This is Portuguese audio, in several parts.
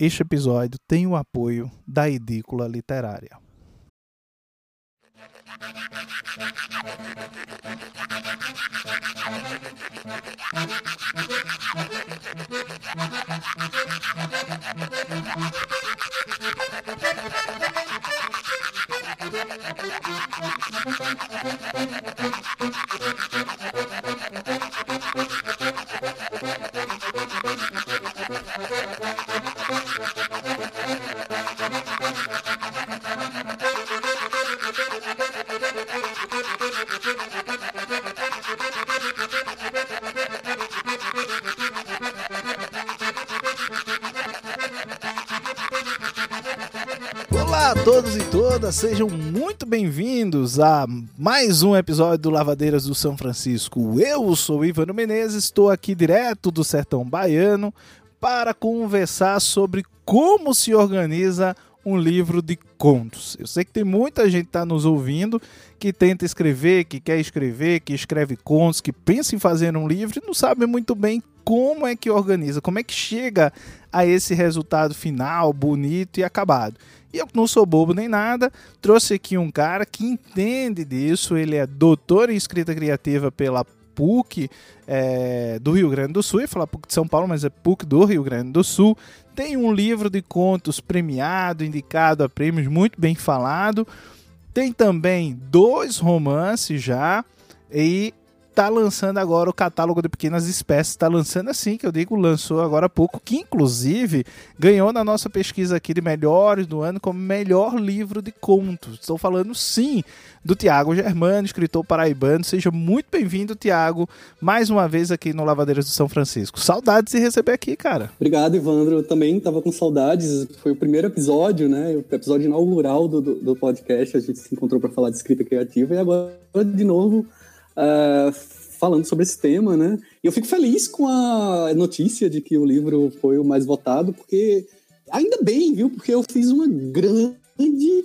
este episódio tem o apoio da Edícula Literária. Todos e todas, sejam muito bem-vindos a mais um episódio do Lavadeiras do São Francisco. Eu sou Ivano Menezes, estou aqui direto do sertão baiano para conversar sobre como se organiza um livro de contos. Eu sei que tem muita gente que está nos ouvindo que tenta escrever, que quer escrever, que escreve contos, que pensa em fazer um livro e não sabe muito bem como é que organiza, como é que chega a esse resultado final, bonito e acabado. E eu não sou bobo nem nada, trouxe aqui um cara que entende disso, ele é doutor em escrita criativa pela PUC é, do Rio Grande do Sul, ia falar PUC de São Paulo, mas é PUC do Rio Grande do Sul. Tem um livro de contos premiado, indicado a prêmios, muito bem falado. Tem também dois romances já e tá lançando agora o catálogo de pequenas espécies. Está lançando assim, que eu digo, lançou agora há pouco, que inclusive ganhou na nossa pesquisa aqui de melhores do ano como melhor livro de contos. Estou falando sim do Tiago Germano, escritor paraibano. Seja muito bem-vindo, Tiago, mais uma vez aqui no Lavadeiras do São Francisco. Saudades de receber aqui, cara. Obrigado, Ivandro. Eu também estava com saudades. Foi o primeiro episódio, né? O episódio inaugural do, do, do podcast. A gente se encontrou para falar de escrita criativa e agora, de novo, uh, falando sobre esse tema, né? E eu fico feliz com a notícia de que o livro foi o mais votado, porque ainda bem, viu? Porque eu fiz uma grande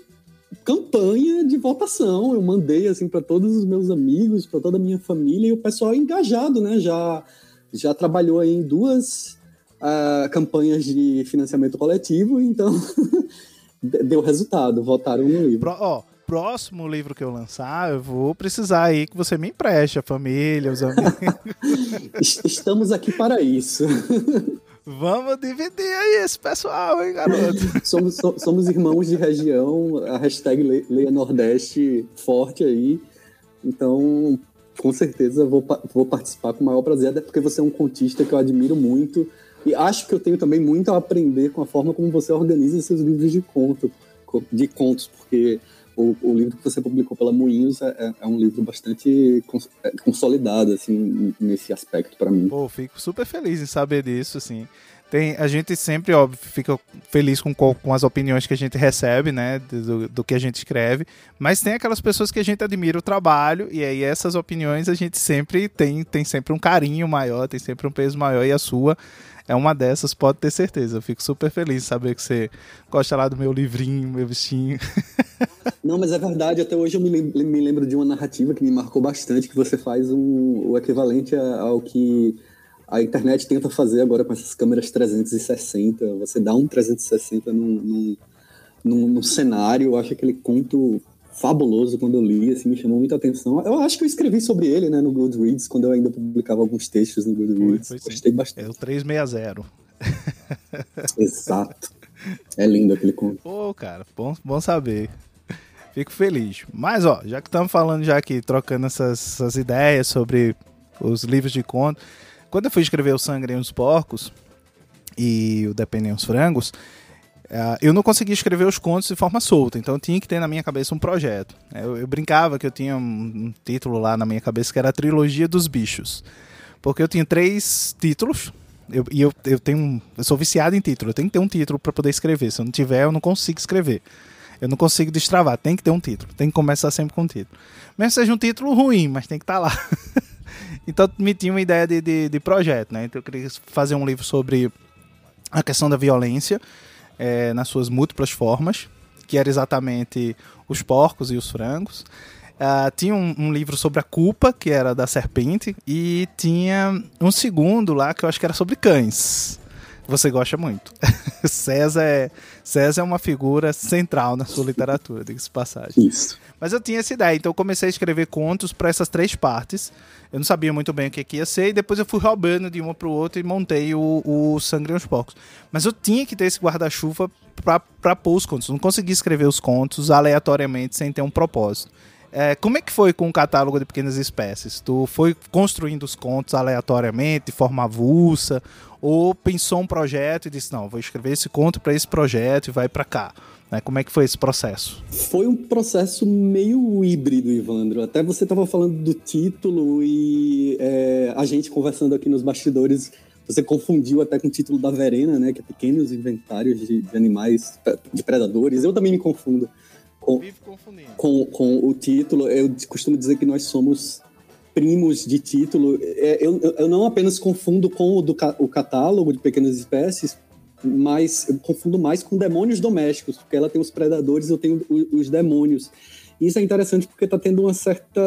campanha de votação. Eu mandei assim para todos os meus amigos, para toda a minha família e o pessoal engajado, né? Já já trabalhou em duas uh, campanhas de financiamento coletivo, então deu resultado, votaram no livro. Ó, oh próximo livro que eu lançar, eu vou precisar aí que você me empreste, a família, os amigos. Estamos aqui para isso. Vamos dividir aí esse pessoal, hein, garoto? somos, somos irmãos de região, a hashtag Leia Nordeste forte aí. Então, com certeza vou, vou participar com o maior prazer, até porque você é um contista que eu admiro muito. E acho que eu tenho também muito a aprender com a forma como você organiza seus livros de conto, de contos, porque o, o, livro que você publicou pela Moinhos é, é, é um livro bastante cons, é, consolidado, assim, nesse aspecto para mim. Pô, fico super feliz em saber disso, assim. Tem, a gente sempre, óbvio, fica feliz com, com as opiniões que a gente recebe, né, do, do que a gente escreve, mas tem aquelas pessoas que a gente admira o trabalho, e aí essas opiniões a gente sempre tem, tem sempre um carinho maior, tem sempre um peso maior, e a sua é uma dessas, pode ter certeza. Eu fico super feliz de saber que você gosta lá do meu livrinho, meu bichinho. Não, mas é verdade. Até hoje eu me lembro, de uma narrativa que me marcou bastante, que você faz um, o equivalente ao que a internet tenta fazer agora com essas câmeras 360. Você dá um 360 num, num, num, num cenário. Eu acho aquele conto fabuloso quando eu li, assim, me chamou muita atenção. Eu acho que eu escrevi sobre ele, né, no Goodreads, quando eu ainda publicava alguns textos no Goodreads. Foi, foi Gostei bastante. É o 360. Exato. É lindo aquele conto. Pô, cara, bom, bom saber. Fico feliz. Mas, ó, já que estamos falando já aqui, trocando essas, essas ideias sobre os livros de conto, quando eu fui escrever O Sangue e os Porcos e o Dependem os Frangos, eu não conseguia escrever os contos de forma solta, então eu tinha que ter na minha cabeça um projeto. Eu, eu brincava que eu tinha um, título lá na minha cabeça que era a Trilogia dos Bichos, porque eu tinha três títulos. Eu, e eu, eu tenho eu sou viciado em título, eu tenho que ter um título para poder escrever. Se eu não tiver, eu não consigo escrever. Eu não consigo destravar, tem que ter um título, tem que começar sempre com um título. Mesmo seja um título ruim, mas tem que estar tá lá. então me tinha uma ideia de, de, de projeto, né? Então eu queria fazer um livro sobre a questão da violência é, nas suas múltiplas formas, que era exatamente os porcos e os frangos. Uh, tinha um, um, livro sobre a culpa, que era da serpente, e tinha um segundo lá que eu acho que era sobre cães. Você gosta muito. César é, César é uma figura central na sua literatura, diga-se passagem. Isso. Mas eu tinha essa ideia, então eu comecei a escrever contos para essas três partes. Eu não sabia muito bem o que, que ia ser, e depois eu fui roubando de uma para o outro e montei o, o Sangue aos Poucos. Mas eu tinha que ter esse guarda-chuva para pôr os contos. Não consegui escrever os contos aleatoriamente sem ter um propósito. É, como é que foi com o catálogo de pequenas espécies? Tu foi construindo os contos aleatoriamente, de forma avulsa, ou pensou um projeto e disse não, vou escrever esse conto para esse projeto e vai para cá? Né? Como é que foi esse processo? Foi um processo meio híbrido, Ivandro. Até você estava falando do título e é, a gente conversando aqui nos bastidores você confundiu até com o título da Verena, né? Que é Pequenos Inventários de, de Animais, de Predadores. Eu também me confundo com, com, com o título. Eu costumo dizer que nós somos primos de título. É, eu, eu não apenas confundo com o, do, o catálogo de pequenas espécies, mas eu confundo mais com demônios domésticos, porque ela tem os predadores, eu tenho os, os demônios. Isso é interessante porque está tendo uma certa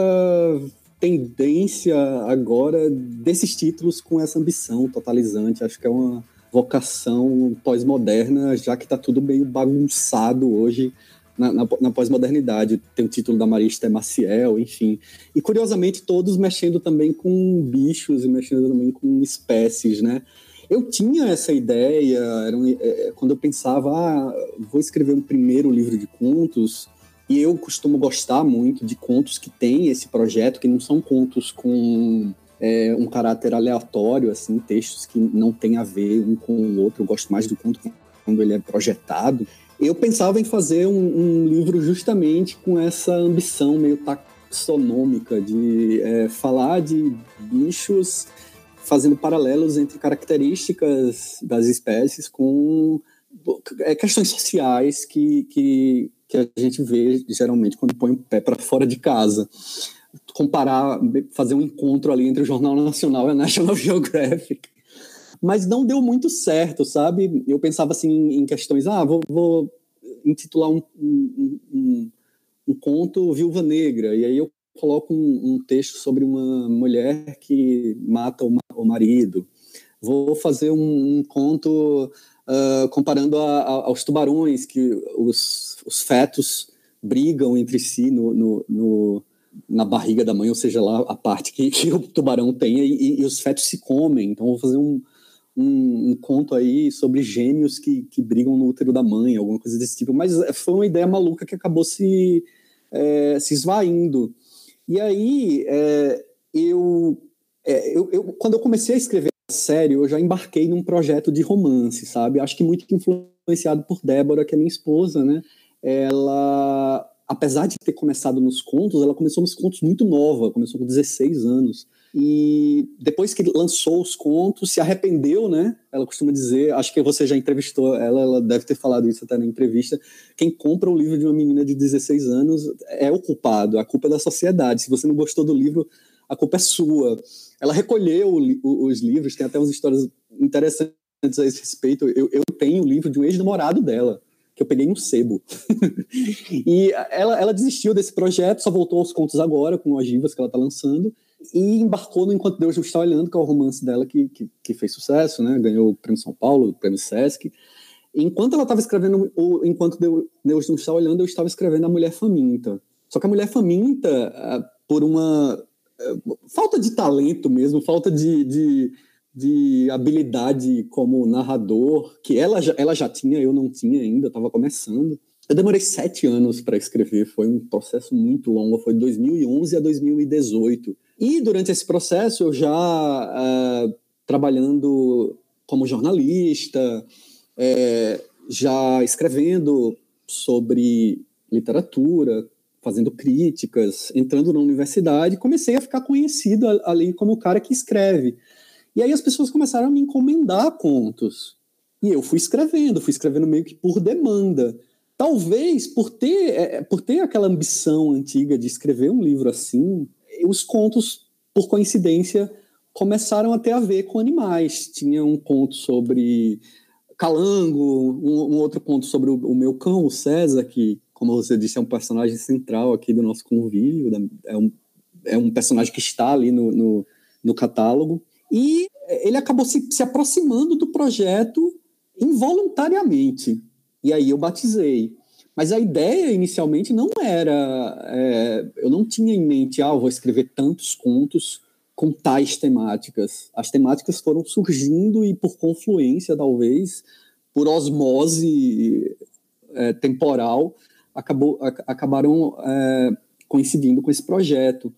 tendência agora desses títulos com essa ambição totalizante. Acho que é uma vocação pós-moderna, já que está tudo meio bagunçado hoje na, na, na pós-modernidade. Tem o título da Marista Maciel, enfim. E curiosamente, todos mexendo também com bichos e mexendo também com espécies, né? Eu tinha essa ideia, um, é, quando eu pensava, ah, vou escrever um primeiro livro de contos, e eu costumo gostar muito de contos que têm esse projeto, que não são contos com é, um caráter aleatório, assim, textos que não têm a ver um com o outro. Eu gosto mais do conto quando ele é projetado. Eu pensava em fazer um, um livro justamente com essa ambição meio taxonômica de é, falar de bichos fazendo paralelos entre características das espécies com é, questões sociais que, que, que a gente vê geralmente quando põe o pé para fora de casa. Comparar, fazer um encontro ali entre o Jornal Nacional e a National Geographic mas não deu muito certo, sabe? Eu pensava assim em questões, ah, vou, vou intitular um, um, um, um, conto Viúva Negra, e aí eu coloco um, texto sobre uma mulher que mata o, o marido. Vou fazer um, conto uh, comparando a, a, aos tubarões, que os, os fetos brigam entre si no, no, no na barriga da mãe, ou seja, lá a parte que, que o tubarão tem, e, e, os fetos se comem. Então, vou fazer um, um, um, conto aí sobre gêmeos que, que brigam no útero da mãe, alguma coisa desse tipo. Mas é, foi uma ideia maluca que acabou se, é, se esvaindo. E aí, é, eu, é, eu, eu, quando eu comecei a escrever a série, eu já embarquei num projeto de romance, sabe? Acho que muito influenciado por Débora, que é minha esposa, né? Ela, apesar de ter começado nos contos, ela começou nos contos muito nova, começou com 16 anos. E depois que lançou os contos, se arrependeu, né? Ela costuma dizer, acho que você já entrevistou ela, ela deve ter falado isso até na entrevista. Quem compra o livro de uma menina de 16 anos é o culpado, a culpa é da sociedade. Se você não gostou do livro, a culpa é sua. Ela recolheu os livros, tem até umas histórias interessantes a esse respeito. Eu, eu tenho o livro de um ex-namorado dela, que eu peguei no sebo. e ela, ela desistiu desse projeto, só voltou aos contos agora, com ogivas que ela está lançando e embarcou no Enquanto Deus Não Está Olhando, que é o romance dela que, que, que fez sucesso, né? ganhou o Prêmio São Paulo, o Prêmio Sesc. Enquanto ela estava escrevendo o Enquanto Deus Não Está Olhando, eu estava escrevendo A Mulher Faminta. Só que A Mulher Faminta, ah, por uma ah, falta de talento mesmo, falta de, de, de habilidade como narrador, que ela já, ela já tinha, eu não tinha ainda, estava começando. Eu demorei sete anos para escrever, foi um processo muito longo, foi de 2011 a 2018. E durante esse processo, eu já uh, trabalhando como jornalista, é, já escrevendo sobre literatura, fazendo críticas, entrando na universidade, comecei a ficar conhecido ali como o cara que escreve. E aí as pessoas começaram a me encomendar contos. E eu fui escrevendo, fui escrevendo meio que por demanda. Talvez por ter, é, por ter aquela ambição antiga de escrever um livro assim, os contos, por coincidência, começaram a ter a ver com animais. Tinha um conto sobre calango, um, um outro conto sobre o, o, meu cão, o César, que, como você disse, é um personagem central aqui do nosso convívio, é um, é um personagem que está ali no, no, no catálogo. E ele acabou se, se aproximando do projeto involuntariamente. E aí eu batizei. Mas a ideia inicialmente não era. É, eu não tinha em mente, ah, vou escrever tantos contos com tais temáticas. As temáticas foram surgindo e, por confluência, talvez, por osmose é, temporal, acabou, acabaram é, coincidindo com esse projeto.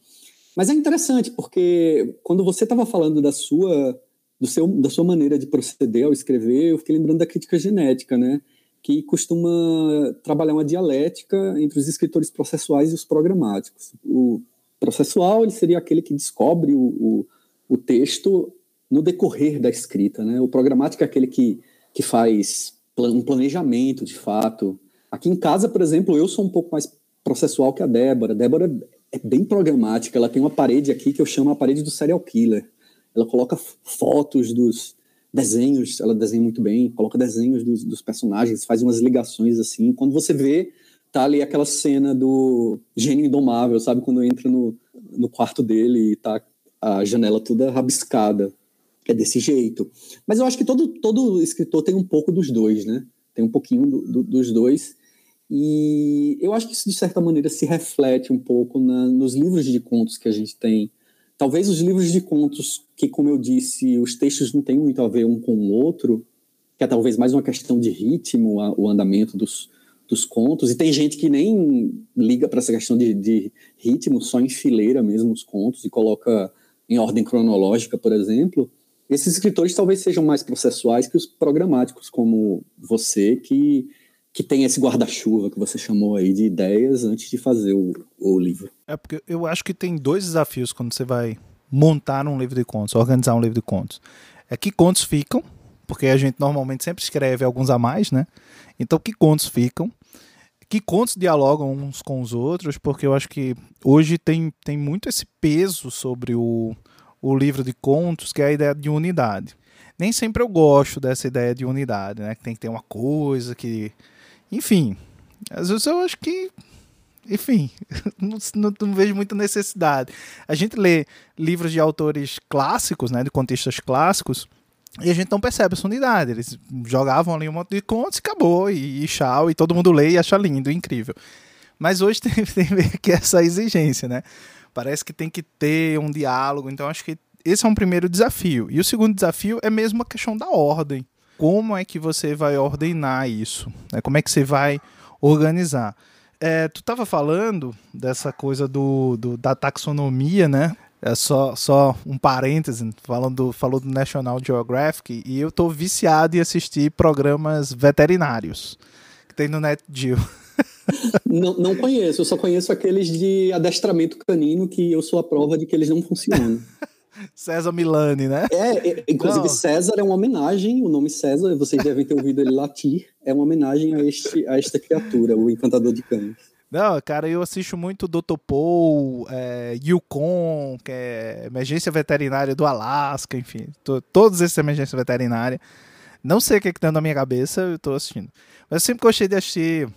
Mas é interessante, porque quando você estava falando da sua, do seu, da sua maneira de proceder ao escrever, eu fiquei lembrando da crítica genética, né? Que costuma trabalhar uma dialética entre os escritores processuais e os programáticos. O processual ele seria aquele que descobre o, o, o texto no decorrer da escrita, né? O programático é aquele que, que faz um planejamento, de fato. Aqui em casa, por exemplo, eu sou um pouco mais processual que a Débora. A Débora é bem programática, ela tem uma parede aqui que eu chamo a parede do serial killer. Ela coloca fotos dos, desenhos, ela desenha muito bem, coloca desenhos dos, dos, personagens, faz umas ligações assim. Quando você vê, tá ali aquela cena do gênio indomável, sabe? Quando entra no, no quarto dele e tá a janela toda rabiscada. É desse jeito. Mas eu acho que todo, todo escritor tem um pouco dos dois, né? Tem um pouquinho do, do, dos dois. E eu acho que isso, de certa maneira, se reflete um pouco na, nos livros de contos que a gente tem Talvez os livros de contos, que, como eu disse, os textos não têm muito a ver um com o outro, que é talvez mais uma questão de ritmo, o andamento dos, dos contos. E tem gente que nem liga para essa questão de, de ritmo, só enfileira mesmo os contos e coloca em ordem cronológica, por exemplo. Esses escritores talvez sejam mais processuais que os programáticos, como você, que que tem esse guarda-chuva que você chamou aí de ideias antes de fazer o, o livro. É porque eu acho que tem dois desafios quando você vai montar um livro de contos, organizar um livro de contos. É que contos ficam, porque a gente normalmente sempre escreve alguns a mais, né? Então, que contos ficam? Que contos dialogam uns com os outros? Porque eu acho que hoje tem, tem muito esse peso sobre o, o livro de contos, que é a ideia de unidade. Nem sempre eu gosto dessa ideia de unidade, né? Que tem que ter uma coisa que enfim, às vezes eu acho que. Enfim, não, não, não, vejo muita necessidade. A gente lê livros de autores clássicos, né, de contextos clássicos, e a gente não percebe essa unidade. Eles jogavam ali um monte de contos e acabou, e, e tchau, e todo mundo lê e acha lindo, incrível. Mas hoje tem, tem que essa exigência, né? Parece que tem que ter um diálogo, então acho que esse é um primeiro desafio. E o segundo desafio é mesmo a questão da ordem como é que você vai ordenar isso? Né? Como é que você vai organizar? É, tu estava falando dessa coisa do, do, da taxonomia, né? É só, só um parêntese, falando, falou do National Geographic, e eu estou viciado em assistir programas veterinários que tem no NetGeo. Não, não conheço, eu só conheço aqueles de adestramento canino que eu sou a prova de que eles não funcionam. César Milani, né? É, é inclusive Não. César é uma homenagem, o nome César, vocês devem ter ouvido ele latir, é uma homenagem a, este, a esta criatura, o encantador de cães. Não, cara, eu assisto muito Dr. Paul, é, Yukon, que é emergência veterinária do Alasca, enfim, todos esses emergência veterinária. Não sei o que, é que tá na minha cabeça, eu tô assistindo. Mas eu sempre gostei de assistir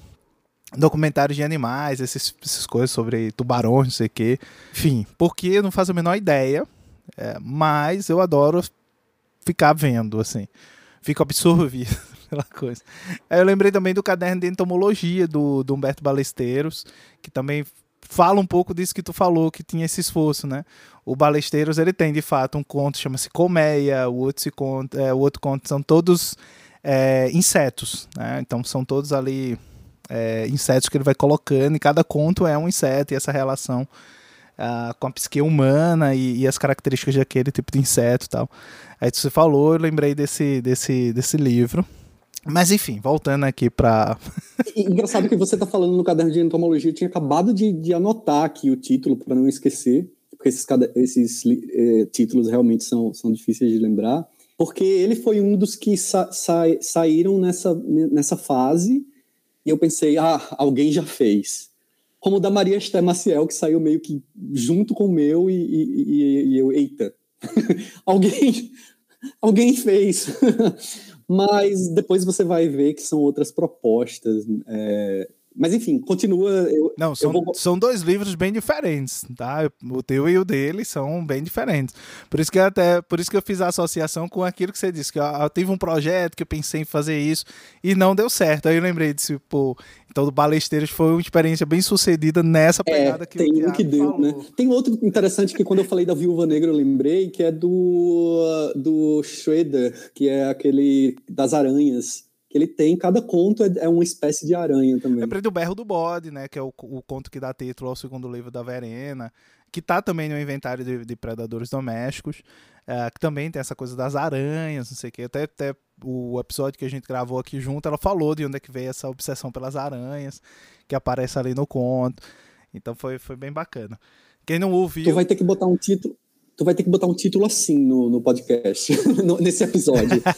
documentários de animais, esses, essas coisas sobre tubarões, não sei o quê. Enfim, porque eu não faço a menor ideia é, mas eu adoro ficar vendo, assim. Fico absorvido pela coisa. Eu lembrei também do caderno de entomologia do, do Humberto Balesteiros, que também fala um pouco disso que tu falou, que tinha esse esforço, né? O Balesteiros, ele tem, de fato, um conto chama-se Colmeia, o outro, se conta, é, o outro conto são todos é, insetos, né? Então são todos ali é, insetos que ele vai colocando, e cada conto é um inseto, e essa relação uh, com a psique humana e, e, as características daquele tipo de inseto e tal. Aí você falou, eu lembrei desse, desse, desse livro. Mas enfim, voltando aqui para. Engraçado que você está falando no caderno de entomologia, eu tinha acabado de, de anotar aqui o título para não esquecer, porque esses, esses eh, títulos realmente são, são difíceis de lembrar, porque ele foi um dos que sa sa saíram nessa, nessa fase, e eu pensei, ah, alguém já fez como o da Maria Esté Maciel, que saiu meio que junto com o meu e, e, e eu, eita, alguém, alguém fez. Mas depois você vai ver que são outras propostas. É, Mas enfim, continua. Eu, não, são, vou... são dois livros bem diferentes, tá? O teu e o dele são bem diferentes. Por isso que eu até, por isso que eu fiz a associação com aquilo que você disse, que eu, eu tive um projeto que eu pensei em fazer isso e não deu certo. Aí eu lembrei disso, pô, então, do Balesteiros foi uma experiência bem sucedida nessa é, pegada é, que tem o um que deu, falou. né? Tem outro interessante que quando eu falei da Viúva Negra eu lembrei, que é do do Schroeder, que é aquele das aranhas que ele tem, cada conto é, é, uma espécie de aranha também. Lembrei do Berro do Bode, né, que é o, o conto que dá título ao segundo livro da Verena, que tá também no inventário de, de predadores domésticos, é, que também tem essa coisa das aranhas, não sei o que, até, até o episódio que a gente gravou aqui junto, ela falou de onde é que veio essa obsessão pelas aranhas, que aparece ali no conto, então foi, foi bem bacana. Quem não ouviu... Tu vai ter que botar um título, tu vai ter que botar um título assim no, no podcast, no, nesse episódio.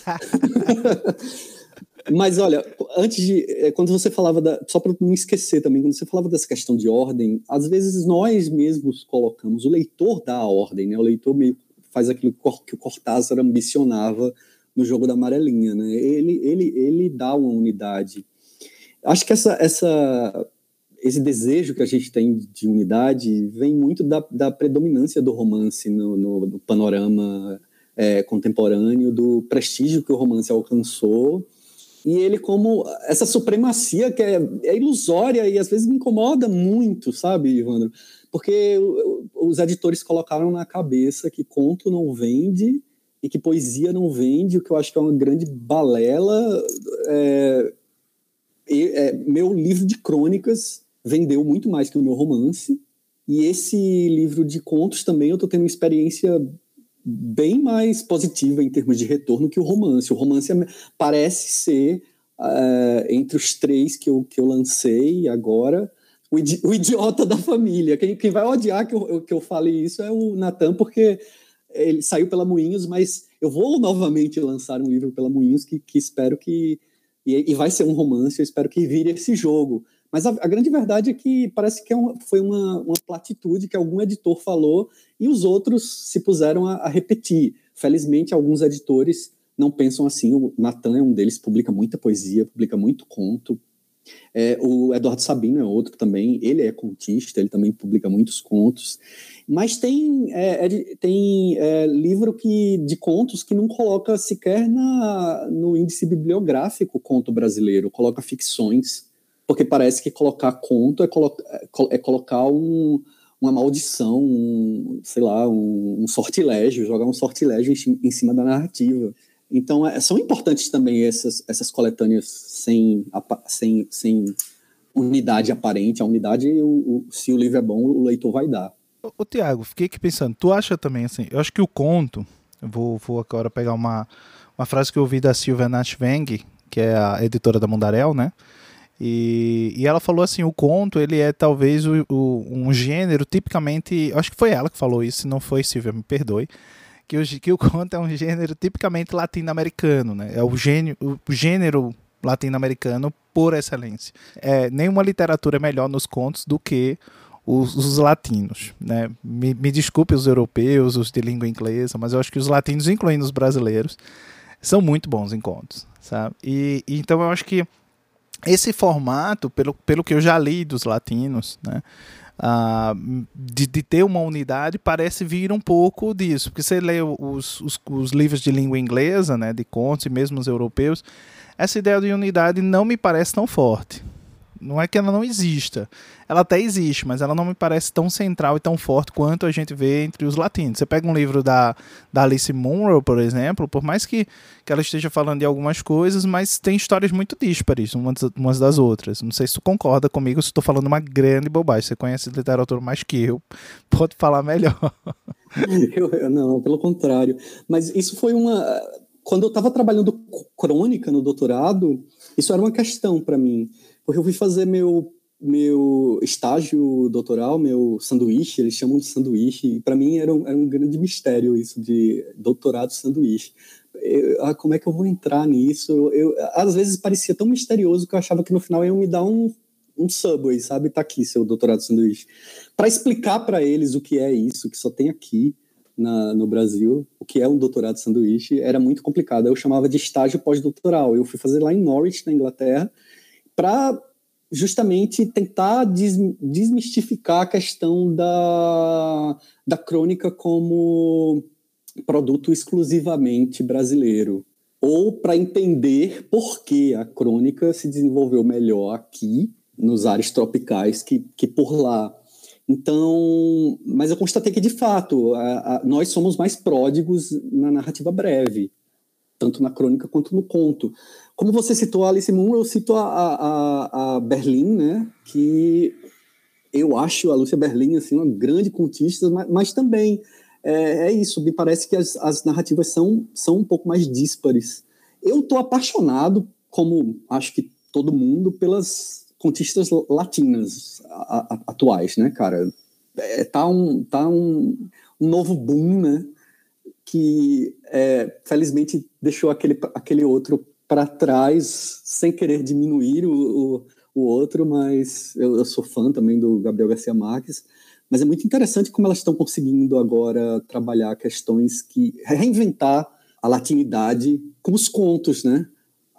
Mas olha, antes de. Eh, quando você falava da. Só para não esquecer também, quando você falava dessa questão de ordem, às vezes nós mesmos colocamos, o leitor dá a ordem, né? O leitor meio faz aquilo que o Cortázar ambicionava no jogo da amarelinha, né? Ele, ele, ele dá uma unidade. Acho que essa, essa, esse desejo que a gente tem de unidade vem muito da, da predominância do romance no, no, no panorama é, contemporâneo, do prestígio que o romance alcançou e ele como essa supremacia que é, é, ilusória e às vezes me incomoda muito, sabe, Ivandro? Porque os editores colocaram na cabeça que conto não vende e que poesia não vende, o que eu acho que é uma grande balela. É, é, meu livro de crônicas vendeu muito mais que o meu romance, e esse livro de contos também eu estou tendo uma experiência bem mais positiva em termos de retorno que o romance. O romance é, parece ser, uh, entre os três que eu, que eu lancei agora, o idiota da família. Quem, quem vai odiar que eu, que eu fale isso é o Natan, porque ele saiu pela Moinhos, mas eu vou novamente lançar um livro pela Moinhos que, que espero que. E, e vai ser um romance, eu espero que vire esse jogo. Mas a, a, grande verdade é que parece que é uma, foi uma, uma platitude que algum editor falou e os outros se puseram a, a repetir. Felizmente, alguns editores não pensam assim. O Natan é um deles, publica muita poesia, publica muito conto. É, o Eduardo Sabino é outro também, ele é contista, ele também publica muitos contos. Mas tem, é, é, tem é, livro que, de contos que não coloca sequer na, no índice bibliográfico conto brasileiro, coloca ficções porque parece que colocar conto é, colo é colocar um, uma maldição, um, sei lá, um, um, sortilégio, jogar um sortilégio em, em cima da narrativa. Então, é, são importantes também essas, essas coletâneas sem, sem, sem unidade aparente. A unidade, o, o, se o livro é bom, o leitor vai dar. Ô, Tiago, fiquei aqui pensando, tu acha também assim, eu acho que o conto, vou, vou agora pegar uma, uma frase que eu ouvi da Silvia Naschweng, que é a editora da Mundarel, né? E, e ela falou assim, o conto ele é talvez o, o, um gênero tipicamente, acho que foi ela que falou isso, se não foi Silvia, me perdoe, que o, que o conto é um gênero tipicamente latino-americano, né? É o, gênero, o gênero latino-americano por excelência. É, nenhuma literatura é melhor nos contos do que os, os latinos, né? Me, me desculpe os europeus, os de língua inglesa, mas eu acho que os latinos, incluindo os brasileiros, são muito bons em contos, sabe? E, e então eu acho que esse formato, pelo, pelo que eu já li dos latinos, né, uh, de, de, ter uma unidade, parece vir um pouco disso. Porque você lê os, os, os, livros de língua inglesa, né, de contos e mesmo os europeus, essa ideia de unidade não me parece tão forte. Não é que ela não exista. Ela até existe, mas ela não me parece tão central e tão forte quanto a gente vê entre os latinos. Você pega um livro da, da Alice Munro, por exemplo, por mais que, que ela esteja falando de algumas coisas, mas tem histórias muito díspares umas, umas das outras. Não sei se tu concorda comigo, se estou falando uma grande bobagem. Você conhece literatura mais que eu, pode falar melhor. Eu, eu, não, pelo contrário. Mas isso foi uma. Quando eu estava trabalhando crônica no doutorado, isso era uma questão para mim porque eu fui fazer meu meu estágio doutoral, meu sanduíche, eles chamam de sanduíche, e para mim era um, era um grande mistério isso de doutorado sanduíche. Eu, ah, como é que eu vou entrar nisso? Eu, às vezes parecia tão misterioso que eu achava que no final iam me dar um, um subway, sabe? Tá aqui seu doutorado sanduíche. Para explicar para eles o que é isso, que só tem aqui na, no Brasil, o que é um doutorado sanduíche, era muito complicado. Eu chamava de estágio pós-doutoral. Eu fui fazer lá em Norwich, na Inglaterra, para justamente tentar desmistificar a questão da, da crônica como produto exclusivamente brasileiro, ou para entender por que a crônica se desenvolveu melhor aqui, nos ares tropicais, que, que por lá. Então, mas eu constatei que, de fato, a, a, nós somos mais pródigos na narrativa breve, tanto na crônica quanto no conto. Como você citou a Alice Moon, eu cito a, a, a Berlim, né, que eu acho a Lúcia Berlim assim, uma grande contista, mas, mas também é, é, isso, me parece que as, as narrativas são, são um pouco mais díspares. Eu estou apaixonado, como acho que todo mundo, pelas contistas latinas a, a, atuais, né, cara? É, tá um, tá um, um novo boom, né? Que é, felizmente deixou aquele, aquele outro para trás, sem querer diminuir o, o, o outro, mas eu, eu, sou fã também do Gabriel Garcia Marques. Mas é muito interessante como elas estão conseguindo agora trabalhar questões que. reinventar a latinidade com os contos, né?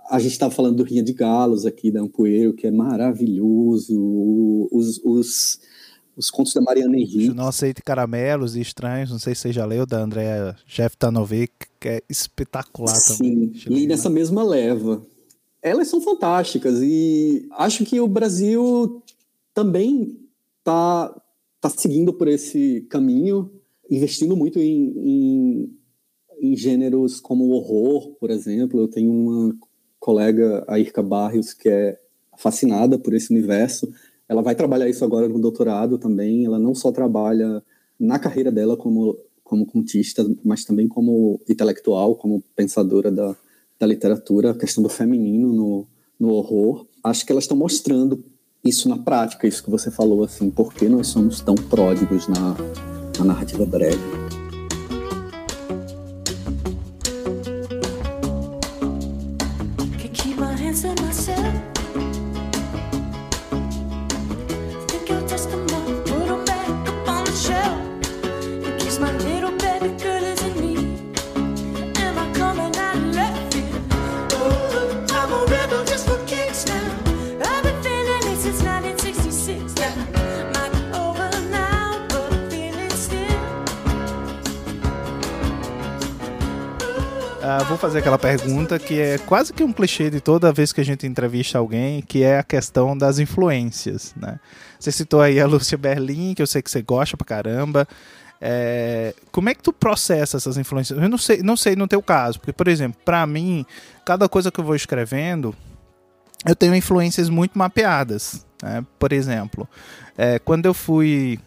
A gente estava falando do Rinha de Galos aqui, da Ampoeiro, que é maravilhoso. Os, os, os contos da Mariana Henrique. Não aceite caramelos e estranhos, não sei se você já leu, da Andrea Jeff Tanovic, que é espetacular Sim, também. Sim, li nessa mesma leva. Elas são fantásticas e acho que o Brasil também está tá seguindo por esse caminho, investindo muito em, em, em gêneros como o horror, por exemplo. Eu tenho uma colega, a Irka Barrios, que é fascinada por esse universo ela vai trabalhar isso agora no doutorado também. Ela não só trabalha na carreira dela como, como contista, mas também como intelectual, como pensadora da, da literatura, a questão do feminino no, no horror. Acho que elas estão mostrando isso na prática, isso que você falou, assim, por que nós somos tão pródigos na, na narrativa breve. Pergunta que é quase que um clichê de toda vez que a gente entrevista alguém, que é a questão das influências, né? Você citou aí a Lúcia Berlim, que eu sei que você gosta pra caramba. É, como é que tu processa essas influências? Eu não sei, não sei no teu caso, porque, por exemplo, para mim, cada coisa que eu vou escrevendo, eu tenho influências muito mapeadas. Né? Por exemplo, é, quando eu fui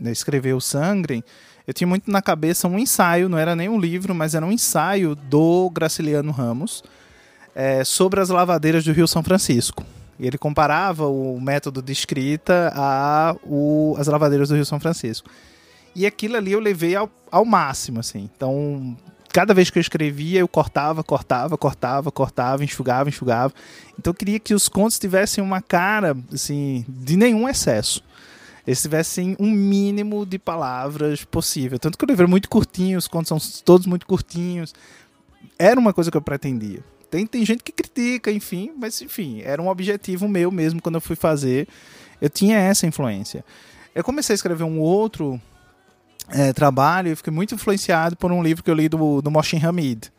escrever o Sangrem, eu tinha muito na cabeça um ensaio, não era nem um livro, mas era um ensaio do Graciliano Ramos é, sobre as lavadeiras do Rio São Francisco. E ele comparava o método de escrita a as lavadeiras do Rio São Francisco. E aquilo ali eu levei ao, ao máximo, assim. Então, cada vez que eu escrevia, eu cortava, cortava, cortava, cortava, enxugava, enxugava. Então eu queria que os contos tivessem uma cara, assim, de nenhum excesso eles tivessem um mínimo de palavras possível. Tanto que o livro é muito curtinho, os contos são todos muito curtinhos. Era uma coisa que eu pretendia. Tem, tem gente que critica, enfim, mas enfim, era um objetivo meu mesmo quando eu fui fazer. Eu tinha essa influência. Eu comecei a escrever um outro é, trabalho e fiquei muito influenciado por um livro que eu li do, do Moshin Hamid,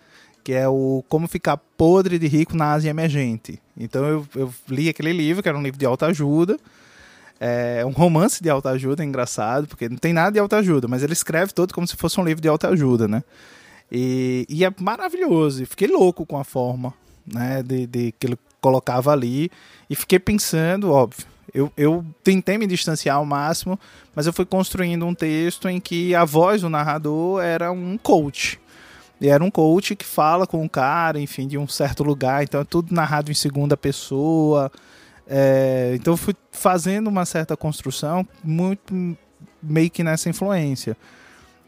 que é o Como Ficar Podre de Rico na Ásia Emergente. Então eu, eu li aquele livro, que era um livro de alta ajuda, é um romance de autoajuda, é engraçado, porque não tem nada de autoajuda, mas ele escreve todo como se fosse um livro de autoajuda, né? E, e é maravilhoso. Fiquei louco com a forma né, de, de que ele colocava ali. E fiquei pensando, óbvio, eu, eu tentei me distanciar ao máximo, mas eu fui construindo um texto em que a voz do narrador era um coach. E era um coach que fala com o cara, enfim, de um certo lugar. Então é tudo narrado em segunda pessoa. É, então fui fazendo uma certa construção muito meio que nessa influência.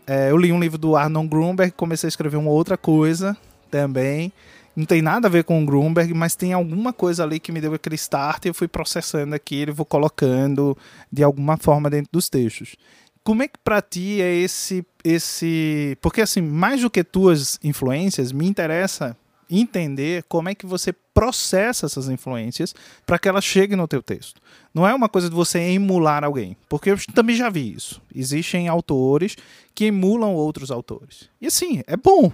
É, eu li um livro do Arnon Grunberg, comecei a escrever uma outra coisa também. Não tem nada a ver com o Grunberg, mas tem alguma coisa ali que me deu aquele start e eu fui processando aquilo e vou colocando de alguma forma dentro dos textos. Como é que para ti é esse esse, porque assim, mais do que tuas influências, me interessa entender como é que você processa essas influências para que elas cheguem no teu texto. Não é uma coisa de você emular alguém, porque eu também já vi isso. Existem autores que emulam outros autores. E assim, é bom.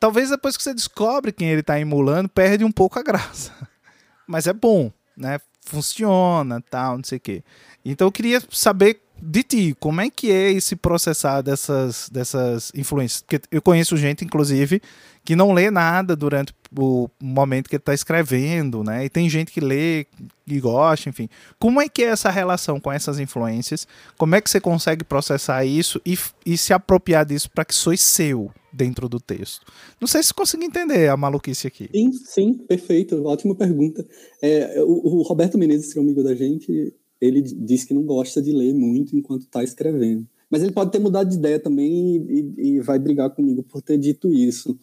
Talvez depois que você descobre quem ele está emulando, perde um pouco a graça. Mas é bom, né? Funciona, tal, não sei o quê. Então eu queria saber de ti, como é que é esse processar dessas, dessas influências? Porque eu conheço gente, inclusive, que não lê nada durante o momento que ele está escrevendo, né? E tem gente que lê e gosta, enfim. Como é que é essa relação com essas influências? Como é que você consegue processar isso e, e se apropriar disso para que soe seu dentro do texto? Não sei se consigo entender a maluquice aqui. Sim, sim, perfeito. Ótima pergunta. É, o, o Roberto Menezes, que é um amigo da gente, ele diz que não gosta de ler muito enquanto está escrevendo. Mas ele pode ter mudado de ideia também e, e, vai brigar comigo por ter dito isso.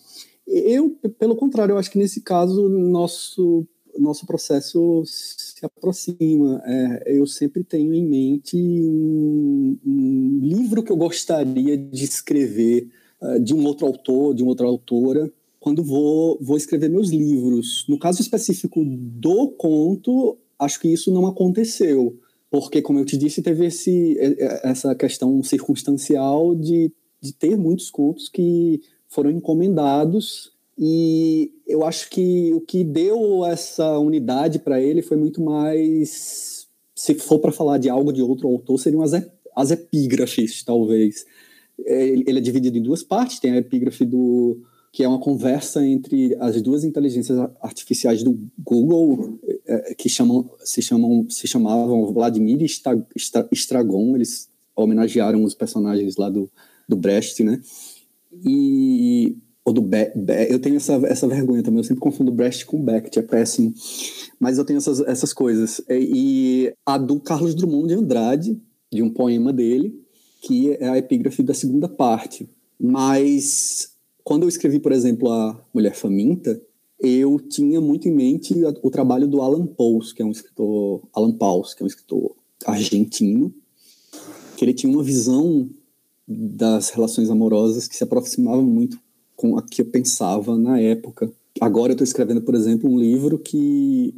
Eu, pelo contrário, eu acho que nesse caso nosso nosso processo se aproxima. É, eu sempre tenho em mente um, um, livro que eu gostaria de escrever uh, de um outro autor, de uma outra autora, quando vou, vou escrever meus livros. No caso específico do conto, acho que isso não aconteceu porque, como eu te disse, teve esse, essa questão circunstancial de, de ter muitos contos que foram encomendados e eu acho que o que deu essa unidade para ele foi muito mais. Se for para falar de algo de outro autor, seriam as, as epígrafes, talvez. Ele é dividido em duas partes: tem a epígrafe do, que é uma conversa entre as duas inteligências artificiais do Google, é, que chamam, se, chamam, se chamavam Vladimir e eles homenagearam os personagens lá do, do Brecht, né? E, ou do Be, Be, eu tenho essa, essa vergonha também, eu sempre confundo Brecht com Beckett, é péssimo. Mas eu tenho essas, essas coisas. E a do Carlos Drummond de Andrade, de um poema dele, que é a epígrafe da segunda parte. Mas quando eu escrevi, por exemplo, a Mulher Faminta, eu tinha muito em mente o trabalho do Alan Pauls, que é um escritor, Alan Pauls, que é um escritor argentino, que ele tinha uma visão das relações amorosas que se aproximava muito com a que eu pensava na época. Agora eu estou escrevendo, por exemplo, um livro que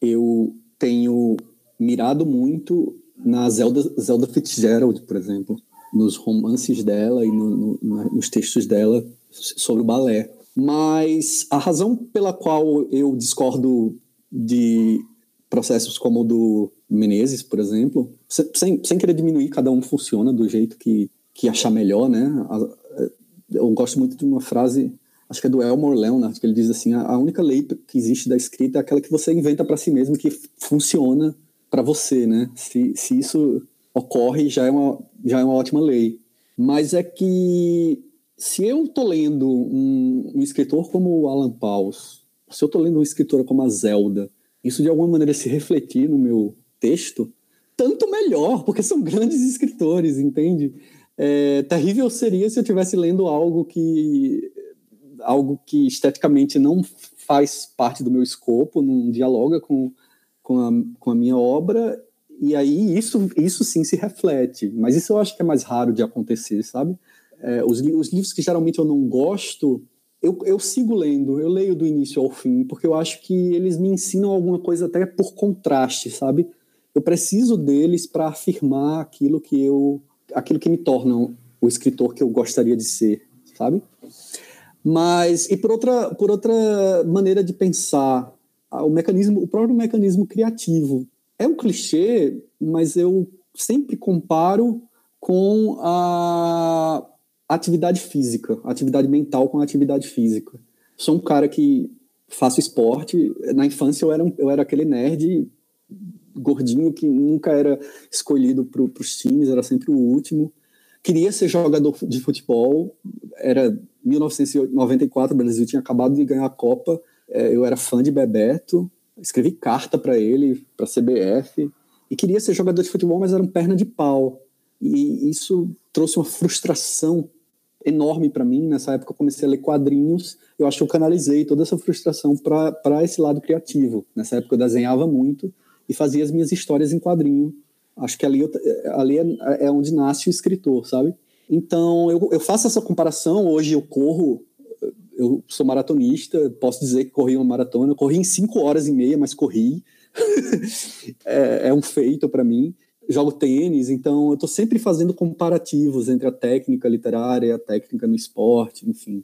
eu tenho mirado muito na Zelda, Zelda Fitzgerald, por exemplo, nos romances dela e no, no, nos textos dela sobre o balé. Mas a razão pela qual eu discordo de processos como o do Menezes, por exemplo, sem, sem querer diminuir, cada um funciona do jeito que, que achar melhor, né? Eu gosto muito de uma frase, acho que é do Elmore Leonard, que ele diz assim: a única lei que existe da escrita é aquela que você inventa para si mesmo, que funciona para você, né? Se, se isso ocorre, já é, uma, já é uma ótima lei. Mas é que se eu estou lendo um, um, escritor como o Alan Paus, se eu estou lendo uma escritora como a Zelda, isso de alguma maneira se refletir no meu texto, tanto melhor, porque são grandes escritores, entende? É, terrível seria se eu estivesse lendo algo que algo que esteticamente não faz parte do meu escopo, não dialoga com, com, a, com a minha obra, e aí isso, isso sim se reflete. Mas isso eu acho que é mais raro de acontecer, sabe? É, os, os, livros que geralmente eu não gosto, eu, eu sigo lendo, eu leio do início ao fim, porque eu acho que eles me ensinam alguma coisa até por contraste, sabe? Eu preciso deles para afirmar aquilo que eu, aquilo que me torna o escritor que eu gostaria de ser, sabe? Mas e por outra, por outra maneira de pensar, o mecanismo, o próprio mecanismo criativo é um clichê, mas eu sempre comparo com a atividade física, atividade mental com atividade física. Sou um cara que faço esporte. Na infância eu era, eu era aquele nerd gordinho que nunca era escolhido para os times, era sempre o último. Queria ser jogador de futebol. Era 1994, o Brasil tinha acabado de ganhar a Copa. É, eu era fã de Bebeto. Escrevi carta para ele, para a CBF. E queria ser jogador de futebol, mas era um perna de pau. E isso trouxe uma frustração enorme para mim. Nessa época eu comecei a ler quadrinhos. Eu acho que eu canalizei toda essa frustração para esse lado criativo. Nessa época eu desenhava muito e fazia as minhas histórias em quadrinho. Acho que ali, eu, ali é, é, onde nasce o escritor, sabe? Então eu, eu faço essa comparação. Hoje eu corro, eu sou maratonista, posso dizer que corri uma maratona, corri em 5 horas e meia, mas corri. é, é, um feito para mim. Jogo tênis, então eu estou sempre fazendo comparativos entre a técnica literária e a técnica no esporte, enfim.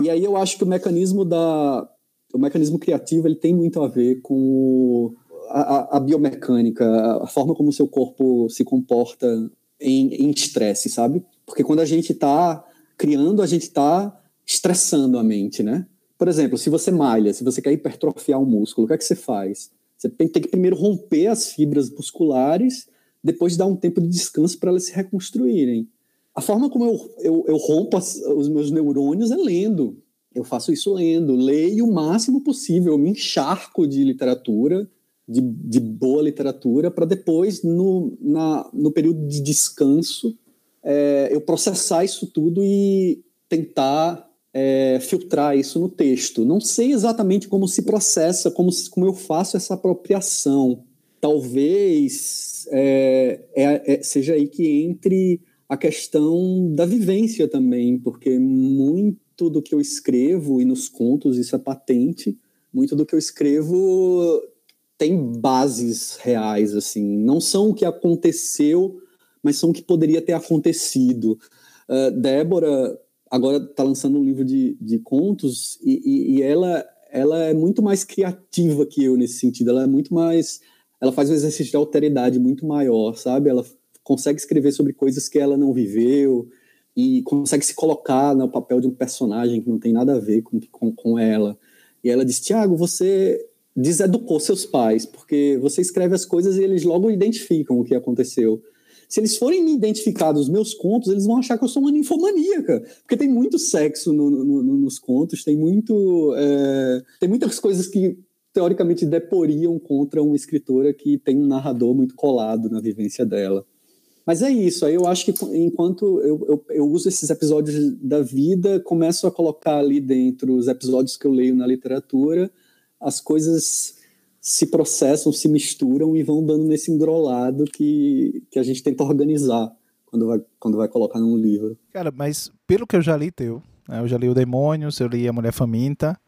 E aí eu acho que o mecanismo da o mecanismo criativo ele tem muito a ver com a, a biomecânica, a forma como o seu corpo se comporta em estresse, sabe? Porque quando a gente está criando, a gente está estressando a mente, né? Por exemplo, se você malha, se você quer hipertrofiar um músculo, o que é que você faz? Você tem que primeiro romper as fibras musculares, depois dar um tempo de descanso para elas se reconstruírem. A forma como eu, eu, eu rompo as, os meus neurônios é lendo. Eu faço isso lendo, leio o máximo possível, eu me encharco de literatura, de, de boa literatura, para depois, no, na, no período de descanso, é, eu processar isso tudo e tentar é, filtrar isso no texto. Não sei exatamente como se processa, como, como eu faço essa apropriação. Talvez é, é, é, seja aí que entre a questão da vivência também, porque muito do que eu escrevo, e nos contos isso é patente, muito do que eu escrevo tem bases reais, assim. Não são o que aconteceu mas são o que poderia ter acontecido. Uh, Débora agora está lançando um livro de, de contos e, e, e, ela, ela é muito mais criativa que eu nesse sentido. Ela é muito mais. Ela faz um exercício de alteridade muito maior, sabe? Ela consegue escrever sobre coisas que ela não viveu e consegue se colocar no papel de um personagem que não tem nada a ver com, com, com ela. E ela diz: Tiago, você deseducou seus pais, porque você escreve as coisas e eles logo identificam o que aconteceu. Se eles forem me identificar dos meus contos, eles vão achar que eu sou uma ninfomaníaca. Porque tem muito sexo no, no, no, nos contos, tem muito. É, tem muitas coisas que teoricamente deporiam contra uma escritora que tem um narrador muito colado na vivência dela. Mas é isso, aí eu acho que enquanto eu, eu, eu, uso esses episódios da vida, começo a colocar ali dentro os episódios que eu leio na literatura, as coisas se processam, se misturam e vão dando nesse engrolado que, que a gente tenta organizar quando vai, quando vai colocar num livro. Cara, mas pelo que eu já li teu, né, eu já li o Demônios, eu li A Mulher Faminta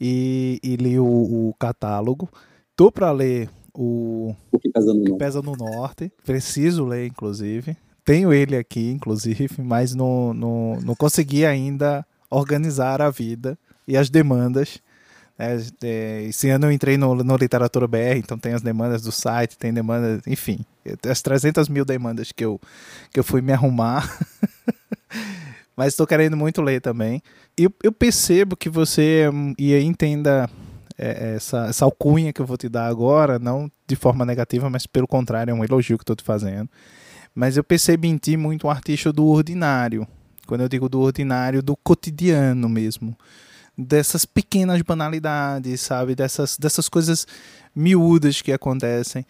e, e li o, o catálogo. Tô para ler o, o que, pesa no, que pesa no Norte. Preciso ler, inclusive. Tenho ele aqui, inclusive, mas não, não, não consegui ainda organizar a vida e as demandas é, é, esse ano eu entrei no, no Literatura BR, então tem as demandas do site, tem demandas, enfim, as 300 mil demandas que eu, que eu fui me arrumar. Mas estou querendo muito ler também. E eu, eu, percebo que você, e aí entenda é, essa, essa alcunha que eu vou te dar agora, não de forma negativa, mas pelo contrário, é um elogio que estou te fazendo. Mas eu percebi em ti muito um artista do ordinário. Quando eu digo do ordinário, do cotidiano mesmo dessas pequenas banalidades, sabe? Dessas, dessas coisas miúdas que acontecem.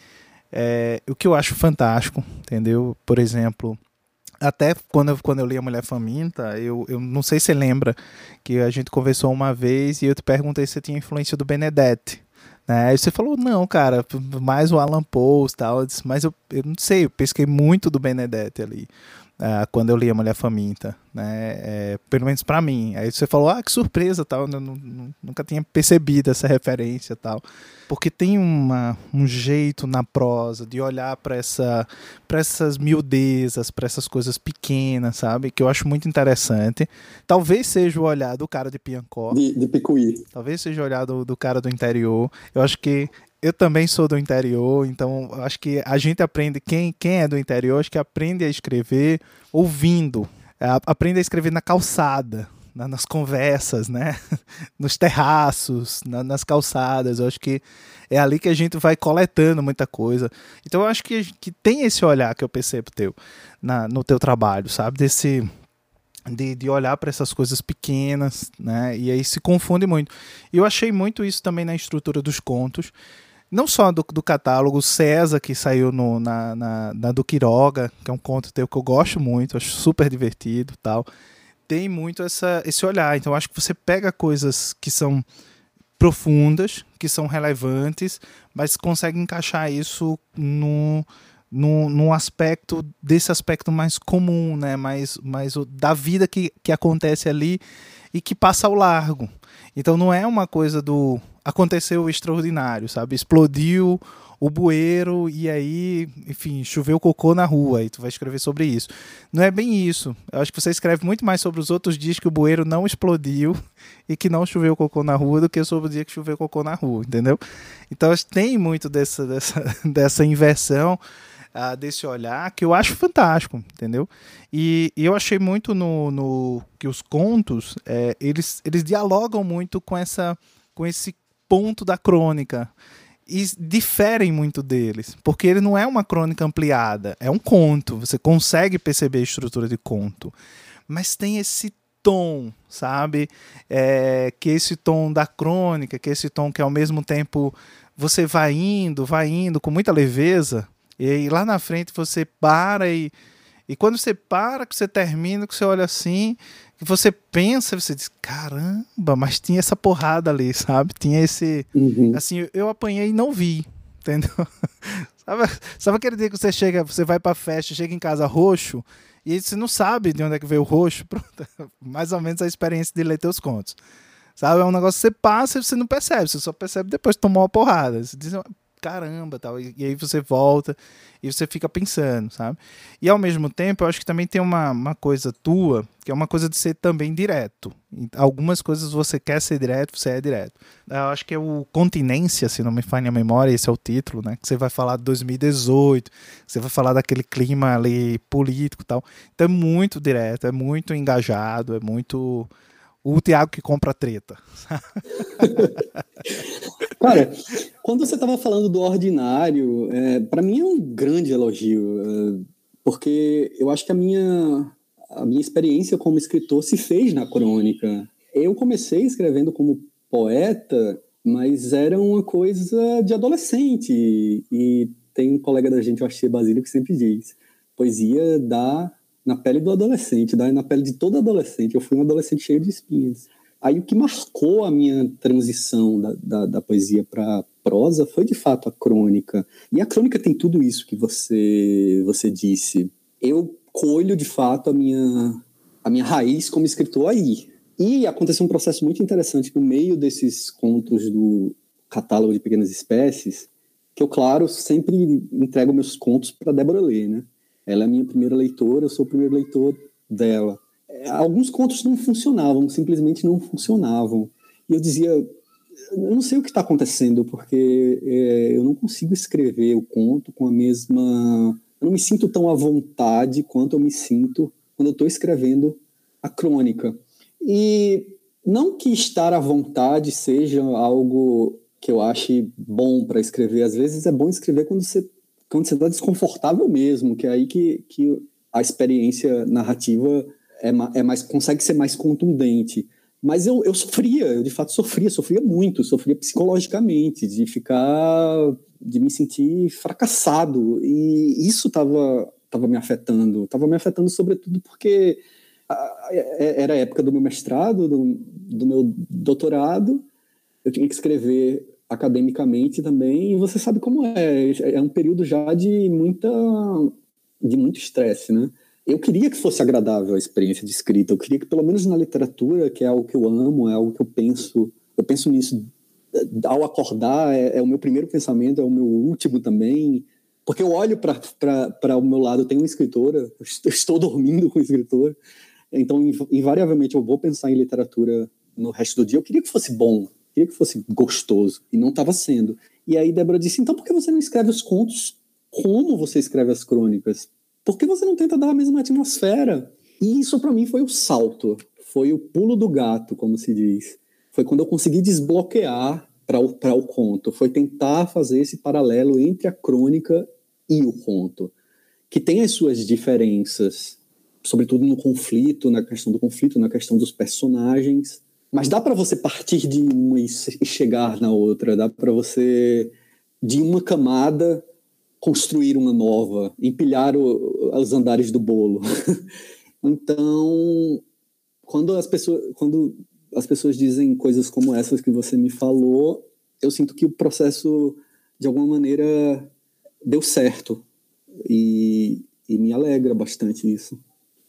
É, o que eu acho fantástico, entendeu? Por exemplo, até quando eu, quando eu li A Mulher Faminta, eu, eu não sei se você lembra que a gente conversou uma vez e eu te perguntei se você tinha influência do Benedetti. Né? Aí você falou, não, cara, mais o Alan Poe e tal. mas eu, eu não sei, eu pesquei muito do Benedetti ali. Uh, quando eu li A Mulher Faminta, né? É, pelo menos para mim. Aí você falou, ah, que surpresa, tal. Eu nunca tinha percebido essa referência, tal. Porque tem uma, um jeito na prosa de olhar para essa, para essas miudezas, para essas coisas pequenas, sabe? Que eu acho muito interessante. Talvez seja o olhar do cara de Piancó. De, de Picuí. Talvez seja o olhar do, do cara do interior. Eu acho que eu também sou do interior, então acho que a gente aprende, quem, quem é do interior, acho que aprende a escrever ouvindo, aprende a escrever na calçada, nas conversas, né? nos terraços, na, nas calçadas. Eu acho que é ali que a gente vai coletando muita coisa. Então eu acho que, que tem esse olhar que eu percebo teu na, no teu trabalho, sabe? Desse de, de olhar para essas coisas pequenas, né? E aí se confunde muito. E eu achei muito isso também na estrutura dos contos não só do, do catálogo César, que saiu no, na, na, na, do Quiroga, que é um conto teu que eu gosto muito, acho super divertido tal. Tem muito essa, esse olhar. Então, acho que você pega coisas que são profundas, que são relevantes, mas consegue encaixar isso no, no, no aspecto desse aspecto mais comum, né? mais, mais da vida que, que acontece ali e que passa ao largo. Então não é uma coisa do aconteceu extraordinário, sabe? Explodiu o bueiro e aí, enfim, choveu cocô na rua e tu vai escrever sobre isso. Não é bem isso. Eu acho que você escreve muito mais sobre os outros dias que o bueiro não explodiu e que não choveu cocô na rua do que sobre o dia que choveu cocô na rua, entendeu? Então tem muito dessa, dessa, dessa inversão. Uh, desse olhar que eu acho fantástico, entendeu? E, e eu achei muito no, no que os contos é, eles, eles dialogam muito com essa com esse ponto da crônica e diferem muito deles, porque ele não é uma crônica ampliada, é um conto, você consegue perceber a estrutura de conto, mas tem esse tom, sabe? É, que esse tom da crônica, que esse tom que ao mesmo tempo você vai indo, vai indo com muita leveza, e lá na frente você para e, e quando você para, que você termina, que você olha assim, que você pensa, você diz, caramba, mas tinha essa porrada ali, sabe? Tinha esse. Uhum. Assim, eu apanhei e não vi, entendeu? sabe, sabe aquele dia que você chega, você vai pra festa, chega em casa roxo, e você não sabe de onde é que veio o roxo? Pronto, mais ou menos a experiência de ler teus contos. Sabe? É um negócio que você passa e você não percebe, você só percebe depois que tomou uma porrada. Você diz, caramba, tal. E, e, aí você volta e você fica pensando, sabe? E ao mesmo tempo, eu acho que também tem uma, uma coisa tua, que é uma coisa de ser também direto. Algumas coisas você quer ser direto, você é direto. Eu acho que é o Continência, se não me falha a memória, esse é o título, né? Que você vai falar de 2018, você vai falar daquele clima ali político e tal. Então é muito direto, é muito engajado, é muito o Thiago que compra treta. Cara, quando você estava falando do ordinário, é, para mim é um grande elogio, é, porque eu acho que a minha, a minha experiência como escritor se fez na crônica. Eu comecei escrevendo como poeta, mas era uma coisa de adolescente. E, tem um colega da gente, o Axê Basílio, que sempre diz: poesia dá na pele do adolescente, na pele de todo adolescente. Eu fui um adolescente cheio de espinhas. Aí o que marcou a minha transição da, da, da poesia para prosa foi de fato a crônica. E a crônica tem tudo isso que você você disse. Eu colho de fato a minha a minha raiz como escritor aí. E aconteceu um processo muito interessante no meio desses contos do catálogo de pequenas espécies, que eu claro sempre entrego meus contos para Débora ler, né? Ela é a minha primeira leitora, eu sou o primeiro leitor dela. É, alguns contos não funcionavam, simplesmente não funcionavam. E eu dizia, eu não sei o que está acontecendo, porque é, eu não consigo escrever o conto com a mesma. Eu não me sinto tão à vontade quanto eu me sinto quando eu estou escrevendo a crônica. E não que estar à vontade seja algo que eu ache bom para escrever. Às vezes é bom escrever quando você quando você está desconfortável mesmo, que é aí que, que a experiência narrativa é, é mais consegue ser mais contundente. Mas eu, eu sofria, eu de fato sofria, sofria muito, sofria psicologicamente, de ficar, de me sentir fracassado. E isso estava tava me afetando. Estava me afetando sobretudo porque é, era a época do meu mestrado, do, do meu doutorado, eu tinha que escrever academicamente também, e você sabe como é, é um período já de muita de muito estresse, né? Eu queria que fosse agradável a experiência de escrita, eu queria que pelo menos na literatura, que é algo que eu amo, é algo que eu penso, eu penso nisso ao acordar, é, é o meu primeiro pensamento, é o meu último também, porque eu olho para o meu lado, tem uma escritora, eu estou dormindo com escritora, então invariavelmente eu vou pensar em literatura no resto do dia. Eu queria que fosse bom, queria que fosse gostoso, e não estava sendo. E aí Débora disse: então por que você não escreve os contos como você escreve as crônicas? Por que você não tenta dar a mesma atmosfera? E isso para mim foi o salto, foi o pulo do gato, como se diz. Foi quando eu consegui desbloquear para o, o conto, foi tentar fazer esse paralelo entre a crônica e o conto, que tem as suas diferenças, sobretudo no conflito, na questão do conflito, na questão dos personagens, mas dá para você partir de uma e chegar na outra, dá para você de uma camada construir uma nova, empilhar o, os andares do bolo. então, quando as pessoas quando as pessoas dizem coisas como essas que você me falou, eu sinto que o processo de alguma maneira deu certo e, e me alegra bastante isso.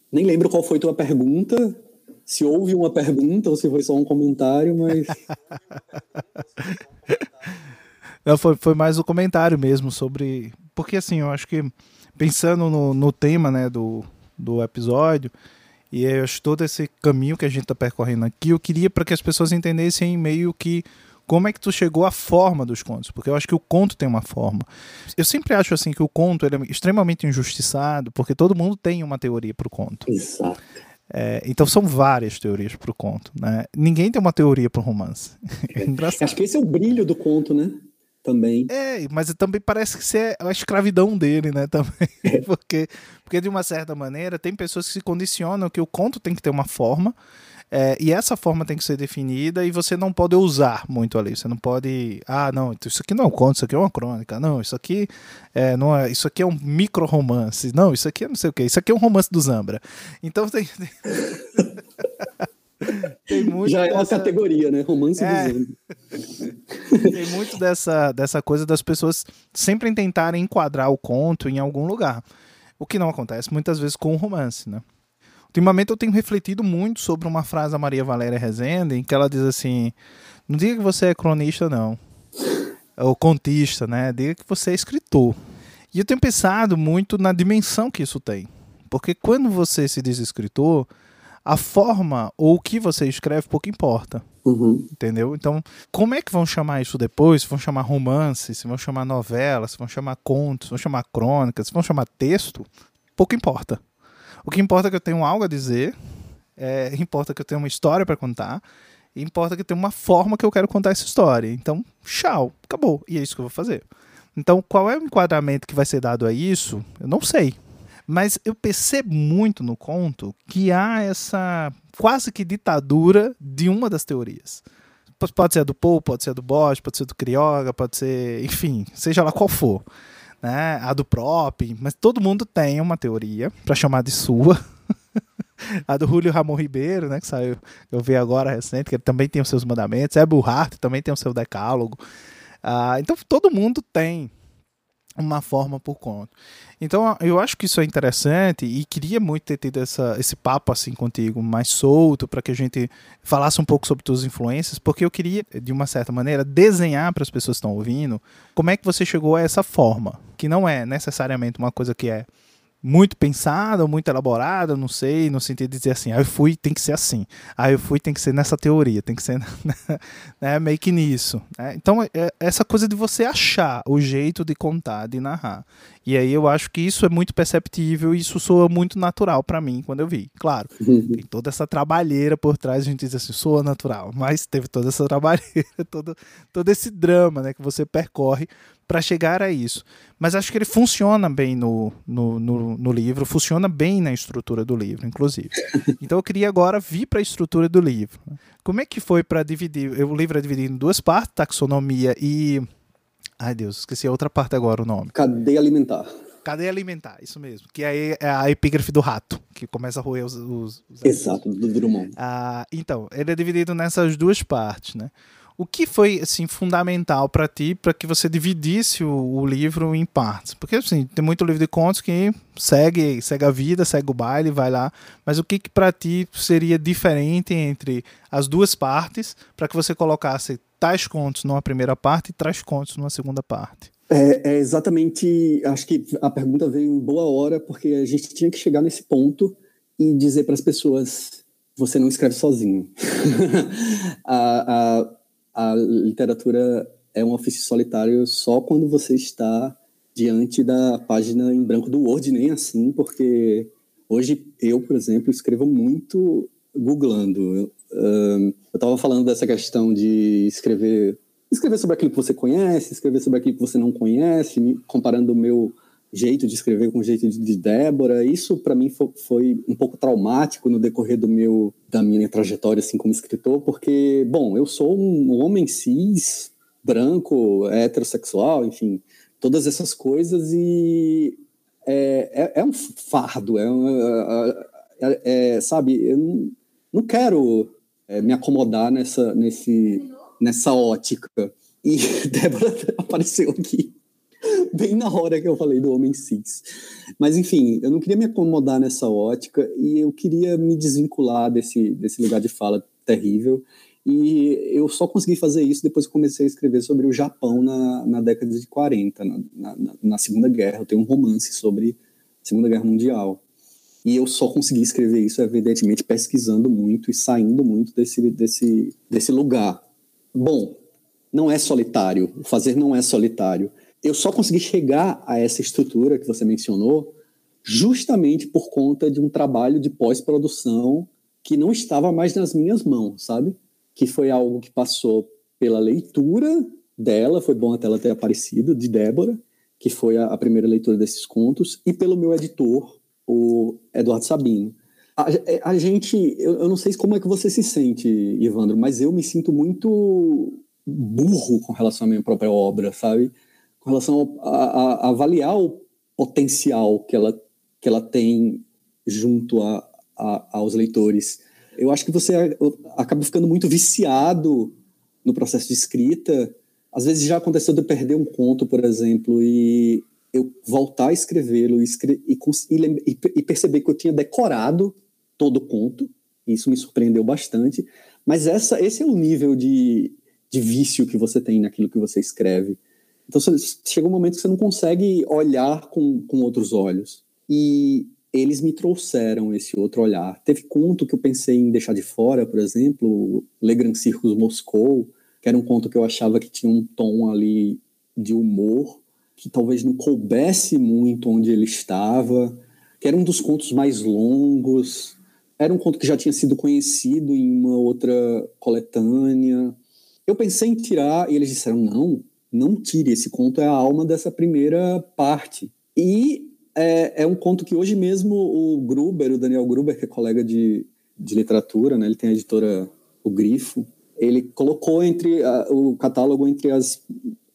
Nem lembro qual foi tua pergunta, se houve uma pergunta ou se foi só um comentário, mas. Não, foi, foi mais o um comentário mesmo sobre. Porque assim, eu acho que pensando no, no tema né, do, do episódio, e eu acho todo esse caminho que a gente está percorrendo aqui, eu queria para que as pessoas entendessem meio que como é que tu chegou à forma dos contos, porque eu acho que o conto tem uma forma. Eu sempre acho assim que o conto é extremamente injustiçado, porque todo mundo tem uma teoria para o conto. Exato. É, então são várias teorias para o conto, né? Ninguém tem uma teoria para o romance. É engraçado. Acho que esse é o brilho do conto, né? Também. É, mas também parece que é a escravidão dele, né? Também. É. Porque, porque, de uma certa maneira, tem pessoas que se condicionam que o conto tem que ter uma forma, é, e essa forma tem que ser definida e você não pode usar muito ali. Você não pode. Ah, não, isso aqui não é um conto, isso aqui é uma crônica. Não, isso aqui é, não é, isso aqui é um micro romance. Não, isso aqui é não sei o que. Isso aqui é um romance do Zambra. Então tem. tem muito Já dessa... é uma categoria, né? Romance é. do tem muito dessa, dessa coisa das pessoas sempre tentarem enquadrar o conto em algum lugar. O que não acontece muitas vezes com o romance, né? Ultimamente eu tenho refletido muito sobre uma frase da Maria Valéria Rezende, em que ela diz assim: não diga que você é cronista, não. Ou contista, né? Diga que você é escritor. E eu tenho pensado muito na dimensão que isso tem. Porque quando você se diz escritor, a forma ou o que você escreve pouco importa. Uhum. Entendeu? Então, como é que vão chamar isso depois? Se vão chamar romance, se vão chamar novela, se vão chamar contos, se vão chamar crônicas, se vão chamar texto, pouco importa. O que importa é que eu tenho algo a dizer, é, importa que eu tenha uma história para contar, importa que eu tenha uma forma que eu quero contar essa história. Então, tchau, acabou. E é isso que eu vou fazer. Então, qual é o enquadramento que vai ser dado a isso? Eu não sei. Mas eu percebo muito no conto que há essa quase que ditadura de uma das teorias. Pode ser a do Poe, pode ser a do Bosch, pode ser do Crioga, pode ser, enfim, seja lá qual for né? A do prop, mas todo mundo tem uma teoria para chamar de sua. a do Julio Ramon Ribeiro, né, que saiu, eu vi agora recente, que ele também tem os seus mandamentos. É Burhart também tem o seu decálogo. Ah, então todo mundo tem uma forma por conta. Então eu acho que isso é interessante e queria muito ter tido essa, esse papo assim contigo, mais solto, para que a gente falasse um pouco sobre tuas influências, porque eu queria, de uma certa maneira, desenhar para as pessoas que estão ouvindo como é que você chegou a essa forma, que não é necessariamente uma coisa que é muito pensada, muito elaborada, não sei, no sentido de dizer assim, ah, eu fui, tem que ser assim, ah, eu fui, tem que ser nessa teoria, tem que ser né, meio que nisso. Né? Então, é essa coisa de você achar o jeito de contar, de narrar. E aí eu acho que isso é muito perceptível e isso soa muito natural para mim quando eu vi. Claro, uhum. tem toda essa trabalheira por trás, a gente diz assim, soa natural, mas teve toda essa trabalheira, todo, todo esse drama né, que você percorre para chegar a isso. Mas acho que ele funciona bem no, no, no, no, livro, funciona bem na estrutura do livro, inclusive. Então eu queria agora vir para a estrutura do livro. Como é que foi para dividir? O livro é dividido em duas partes, taxonomia e. Ai Deus, esqueci a outra parte agora o nome. Cadeia alimentar. Cadeia alimentar, isso mesmo. Que aí é a epígrafe do rato, que começa a roer os. os, os Exato, do Drummond. Ah, então, ele é dividido nessas duas partes, né? O que foi assim fundamental para ti para que você dividisse o, o, livro em partes? Porque assim, tem muito livro de contos que segue, segue a vida, segue o baile, vai lá, mas o que que para ti seria diferente entre as duas partes para que você colocasse tais contos numa primeira parte e tais contos numa segunda parte? É, é, exatamente. Acho que a pergunta veio em boa hora, porque a gente tinha que chegar nesse ponto e dizer para as pessoas: você não escreve sozinho. a, a, a literatura é um ofício solitário só quando você está diante da página em branco do Word, nem assim, porque hoje eu, por exemplo, escrevo muito googlando. Eu estava falando dessa questão de escrever, escrever sobre aquilo que você conhece, escrever sobre aquilo que você não conhece, comparando o meu jeito de escrever com o jeito de Débora. Isso para mim foi, um pouco traumático no decorrer do meu da minha trajetória assim como escritor, porque bom, eu sou um homem cis, branco, heterossexual, enfim, todas essas coisas e é, é, é um fardo, é, é, é, sabe, eu não, não quero é, me acomodar nessa nesse nessa ótica. E Débora apareceu aqui. bem na hora que eu falei do Homem Six. Mas, enfim, eu não queria me acomodar nessa ótica e eu queria me desvincular desse, desse lugar de fala terrível. E eu só consegui fazer isso depois que comecei a escrever sobre o Japão na, na década de 40, na, na, na Segunda Guerra. Eu tenho um romance sobre a Segunda Guerra Mundial. E eu só consegui escrever isso, evidentemente, pesquisando muito e saindo muito desse, desse, desse lugar. Bom, não é solitário, o fazer não é solitário. Eu só consegui chegar a essa estrutura que você mencionou justamente por conta de um trabalho de pós-produção que não estava mais nas minhas mãos, sabe? Que foi algo que passou pela leitura dela, foi bom até ela ter aparecido, de Débora, que foi a, primeira leitura desses contos, e pelo meu editor, o Eduardo Sabino. A, a gente, eu, eu, não sei como é que você se sente, Ivandro, mas eu me sinto muito burro com relação à minha própria obra, sabe? Com relação a, a, a avaliar o potencial que ela, que ela tem junto a, aos leitores. Eu acho que você acaba ficando muito viciado no processo de escrita. Às vezes já aconteceu de eu perder um conto, por exemplo, e eu voltar a escrevê-lo e, e, e, perceber que eu tinha decorado todo o conto. Isso me surpreendeu bastante. Mas essa, esse é o nível de, de vício que você tem naquilo que você escreve. Então chega um momento que você não consegue olhar com, com outros olhos. E eles me trouxeram esse outro olhar. Teve conto que eu pensei em deixar de fora, por exemplo, Le Grand Circus Moscou, que era um conto que eu achava que tinha um tom ali de humor que talvez não coubesse muito onde ele estava, que era um dos contos mais longos, era um conto que já tinha sido conhecido em uma outra coletânea. Eu pensei em tirar e eles disseram: não, não tire, esse conto é a alma dessa primeira parte. E é, é um conto que hoje mesmo o Gruber, o Daniel Gruber, que é colega de, de literatura, né, ele tem a editora O Grifo, ele colocou entre a, o catálogo entre as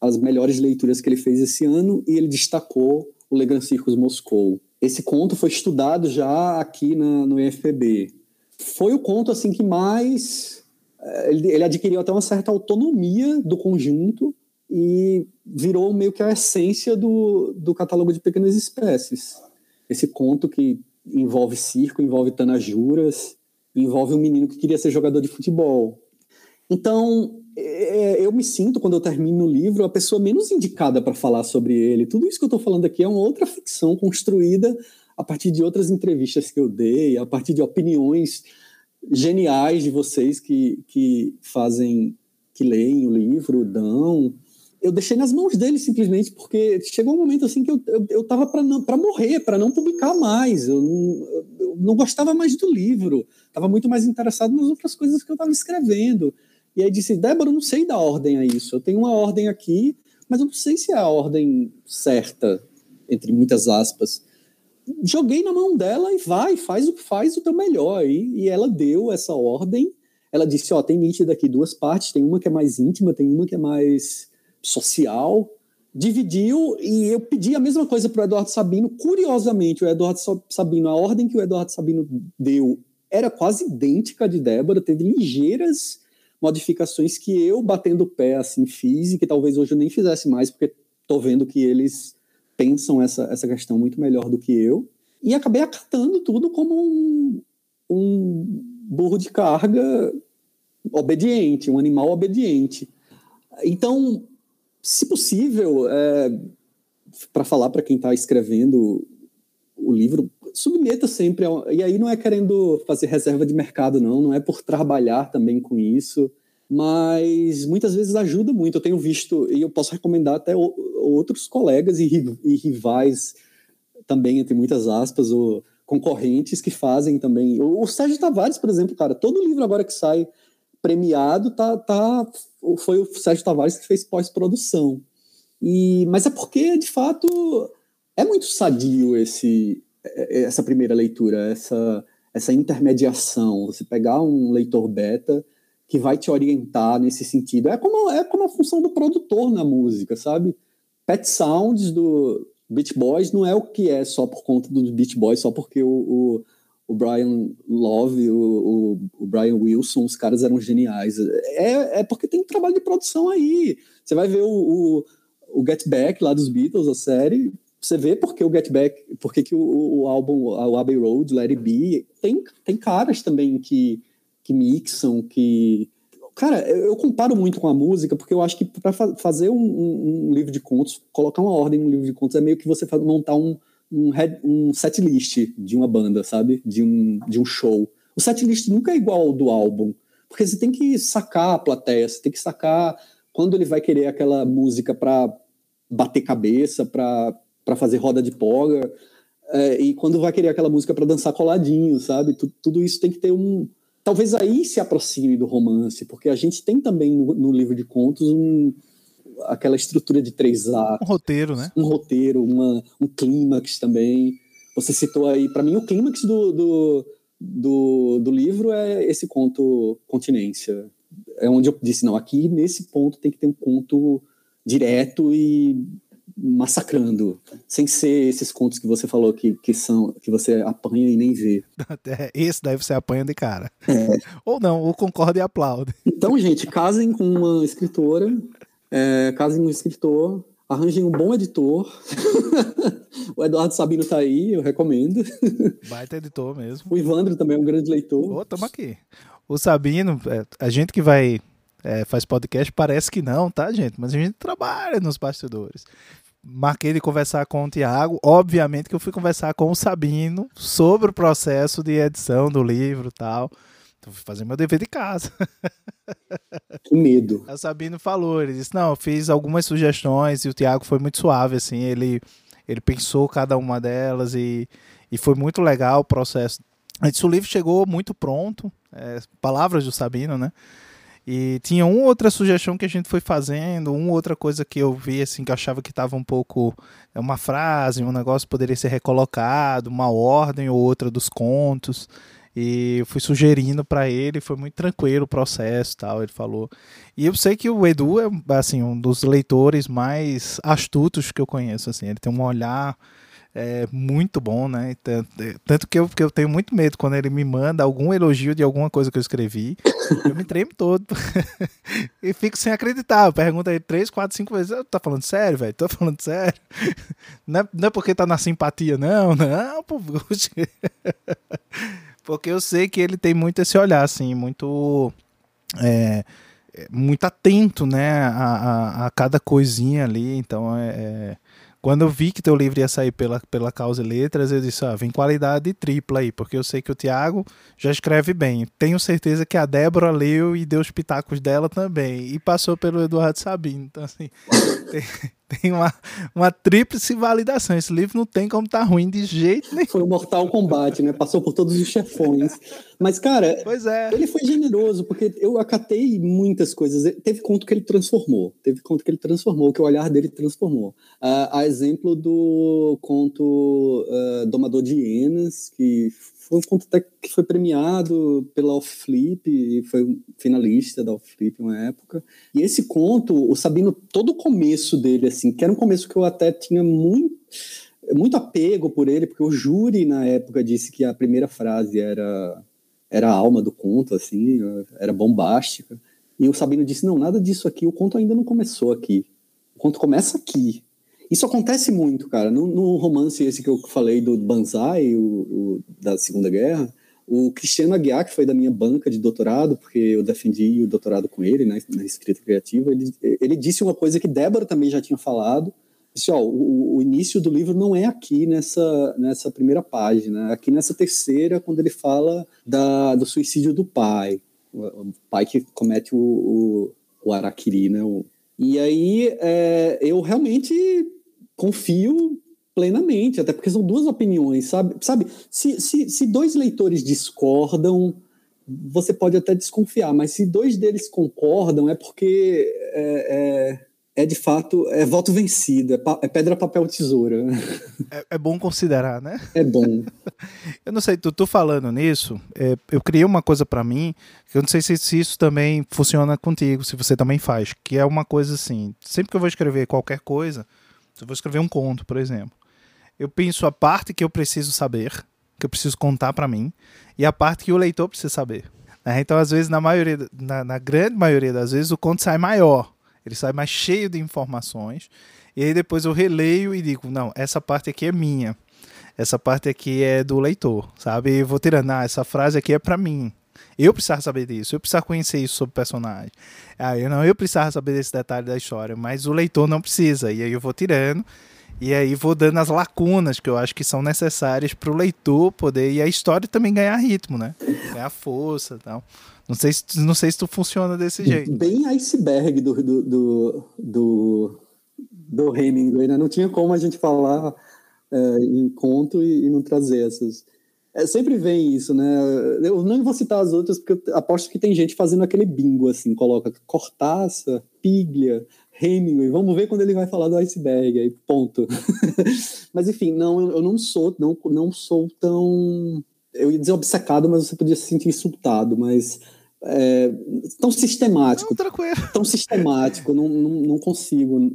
as melhores leituras que ele fez esse ano e ele destacou o Le Circus Moscou. Esse conto foi estudado já aqui na, no IFPB. Foi o conto assim que mais eh, ele, ele adquiriu até uma certa autonomia do conjunto e virou meio que a essência do, do catálogo de pequenas espécies. Esse conto que envolve circo, envolve tanajuras, envolve um menino que queria ser jogador de futebol. Então, é, eu me sinto, quando eu termino o livro, a pessoa menos indicada para falar sobre ele. Tudo isso que eu estou falando aqui é uma outra ficção construída a partir de outras entrevistas que eu dei, a partir de opiniões geniais de vocês que, que fazem, que leem o livro, dão. Eu deixei nas mãos dele simplesmente porque chegou um momento assim que eu, eu, eu tava para morrer, para não publicar mais. Eu não, eu não gostava mais do livro, estava muito mais interessado nas outras coisas que eu estava escrevendo. E aí disse, Débora, eu não sei dar ordem a isso. Eu tenho uma ordem aqui, mas eu não sei se é a ordem certa, entre muitas aspas. Joguei na mão dela e vai, faz o faz o teu melhor. E, e ela deu essa ordem. Ela disse, ó, tem nítida aqui duas partes, tem uma que é mais íntima, tem uma que é mais social. Dividiu e eu pedi a mesma coisa para o Eduardo Sabino. Curiosamente, o Eduardo Sabino, a ordem que o Eduardo Sabino deu era quase idêntica à de Débora, teve ligeiras modificações que eu, batendo o pé, assim, fiz e que talvez hoje eu nem fizesse mais, porque tô vendo que eles pensam essa, essa questão muito melhor do que eu. E acabei acatando tudo como um, um burro de carga obediente, um animal obediente. Então, se possível, é, para falar para quem está escrevendo o livro, submeta sempre. E aí não é querendo fazer reserva de mercado, não, não é por trabalhar também com isso, mas muitas vezes ajuda muito. Eu tenho visto, e eu posso recomendar até outros colegas e, e, rivais também, entre muitas aspas, ou concorrentes que fazem também. O, o Sérgio Tavares, por exemplo, cara, todo livro agora que sai premiado tá, tá foi o Sérgio Tavares que fez pós-produção. E, mas é porque, de fato, é muito sadio esse, é, é, essa primeira leitura, essa, essa intermediação, você pegar um leitor beta que vai te orientar nesse sentido. É como, é como a função do produtor na música, sabe? Pet Sounds do Beach Boys não é o que é só por conta dos Beach Boys, só porque o, o, o Brian Love, o, o, o, Brian Wilson, os caras eram geniais. É, é porque tem um trabalho de produção aí. Você vai ver o, o Get Back lá dos Beatles, a série, você vê porque o Get Back, porque que o, o álbum, o Abbey Road, Let It Be, tem, tem caras também que, que mixam, que... Cara, eu comparo muito com a música, porque eu acho que para fa fazer um, um, um, livro de contos, colocar uma ordem no livro de contos, é meio que você montar um, um, um set list de uma banda, sabe? De um, de um show. O set list nunca é igual ao do álbum, porque você tem que sacar a plateia, você tem que sacar quando ele vai querer aquela música para bater cabeça, para fazer roda de poga, é, e quando vai querer aquela música para dançar coladinho, sabe? Tudo, tudo isso tem que ter um, talvez aí se aproxime do romance, porque a gente tem também no, no livro de contos um, aquela estrutura de três atos. Um roteiro, né? Um roteiro, uma, um clímax também. Você citou aí, para mim, o clímax do, do, do, do, livro é esse conto Continência. É onde eu disse, não, aqui nesse ponto tem que ter um conto direto e massacrando, sem ser esses contos que você falou que, que são que você apanha e nem vê. Esse daí você apanha de cara. É. Ou não, ou concorda e aplaude. Então, gente, casem com uma escritora, é, casem um escritor, arranjem um bom editor. o Eduardo Sabino tá aí, eu recomendo. Baita editor mesmo. O Ivandro também é um grande leitor. Ô, tamo aqui. O Sabino, é, a gente que vai é, faz podcast, parece que não, tá, gente? Mas a gente trabalha nos bastidores marquei de conversar com o Tiago. Obviamente que eu fui conversar com o Sabino sobre o processo de edição do livro e tal. Então, fui fazer meu dever de casa. Que medo. O Sabino falou, ele disse, não, eu fiz algumas sugestões e o Tiago foi muito suave, assim, ele, ele pensou cada uma delas e, e foi muito legal o processo. Antes o livro chegou muito pronto, é, palavras do Sabino, né? E tinha uma outra sugestão que a gente foi fazendo, uma outra coisa que eu vi assim que eu achava que estava um pouco é uma frase, um negócio poderia ser recolocado, uma ordem ou outra dos contos. E fui sugerindo para ele, foi muito tranquilo o processo, tal, ele falou. E eu sei que o Edu é assim um dos leitores mais astutos que eu conheço, assim, ele tem um olhar é muito bom, né? Tanto, é, tanto que, eu, que eu tenho muito medo quando ele me manda algum elogio de alguma coisa que eu escrevi, eu me tremo todo e fico sem acreditar. Pergunta ele três, quatro, cinco vezes: tá falando sério, velho? Tô falando sério? Não é, não é porque tá na simpatia, não, não, pô. porque eu sei que ele tem muito esse olhar, assim, muito. É, muito atento, né, a, a, a cada coisinha ali, então é, é quando eu vi que teu livro ia sair pela, pela Causa e Letras, eu disse, ah, vem qualidade tripla aí, porque eu sei que o Tiago já escreve bem. Tenho certeza que a Débora leu e deu os pitacos dela também. E passou pelo Eduardo Sabino. Então, assim, tem, tem uma, uma tríplice validação. Esse livro não tem como estar tá ruim de jeito nenhum. Foi um mortal combate, né? Passou por todos os chefões. Mas, cara, pois é. ele foi generoso, porque eu acatei muitas coisas. Teve conto que ele transformou. Teve conto que ele transformou, que o olhar dele transformou. Uh, a exemplo do conto uh, Domador de Hienas, que foi um conto que foi premiado pela Off Flip e foi finalista da Off Flip uma época. E esse conto, o Sabino, todo o começo dele, assim, que era um começo que eu até tinha muito, muito apego por ele, porque o júri na época disse que a primeira frase era, era a alma do conto, assim, era bombástica. E o Sabino disse: não, nada disso aqui, o conto ainda não começou aqui. O conto começa aqui. Isso acontece muito, cara. No, no, romance esse que eu falei do Banzai, o, o, da Segunda Guerra, o Cristiano Aguiar, que foi da minha banca de doutorado, porque eu defendi o doutorado com ele né, na escrita criativa, ele, ele disse uma coisa que Débora também já tinha falado. Disse, ó, o, o início do livro não é aqui nessa, nessa primeira página, é aqui nessa terceira, quando ele fala da, do suicídio do pai, o, pai que comete o, o, o Araquiri, né? O, e aí é, eu realmente confio plenamente, até porque são duas opiniões, sabe? Sabe, se, se, se dois leitores discordam, você pode até desconfiar, mas se dois deles concordam, é porque é, é, de fato é voto vencido, é, é pedra, papel, tesoura. É, é, bom considerar, né? É bom. eu não sei, tu, tu falando nisso, é, eu criei uma coisa para mim, que eu não sei se, se isso também funciona contigo, se você também faz, que é uma coisa assim, sempre que eu vou escrever qualquer coisa, se eu vou escrever um conto, por exemplo, eu penso a parte que eu preciso saber, que eu preciso contar para mim, e a parte que o leitor precisa saber. Né? Então, às vezes, na maioria, na, na grande maioria das vezes, o conto sai maior, ele sai mais cheio de informações, E aí depois eu releio e digo, não, essa parte aqui é minha. Essa parte aqui é do leitor, sabe? Eu vou tirando, ah, essa frase aqui é para mim. Eu precisava saber disso, eu precisava conhecer isso sobre o personagem. Aí eu não, eu precisava saber desse detalhe da história, mas o leitor não precisa. E aí eu vou tirando e aí vou dando as lacunas que eu acho que são necessárias para o leitor poder e a história também ganhar ritmo, né? Ganhar força, tal. Não sei se, não sei se tu funciona desse jeito. Bem iceberg do, do, do, do, do Hemingway, né? Não tinha como a gente falar é, em conto e, e, não trazer essas. É, sempre vem isso, né? Eu não vou citar as outras, porque eu aposto que tem gente fazendo aquele bingo, assim, coloca Cortaça, Piglia, Hemingway, vamos ver quando ele vai falar do iceberg, aí ponto. mas enfim, não, eu não sou, não, não sou tão, eu ia dizer obcecado, mas você podia se sentir insultado, mas é, tão sistemático. Não, tão sistemático, não, não, não, consigo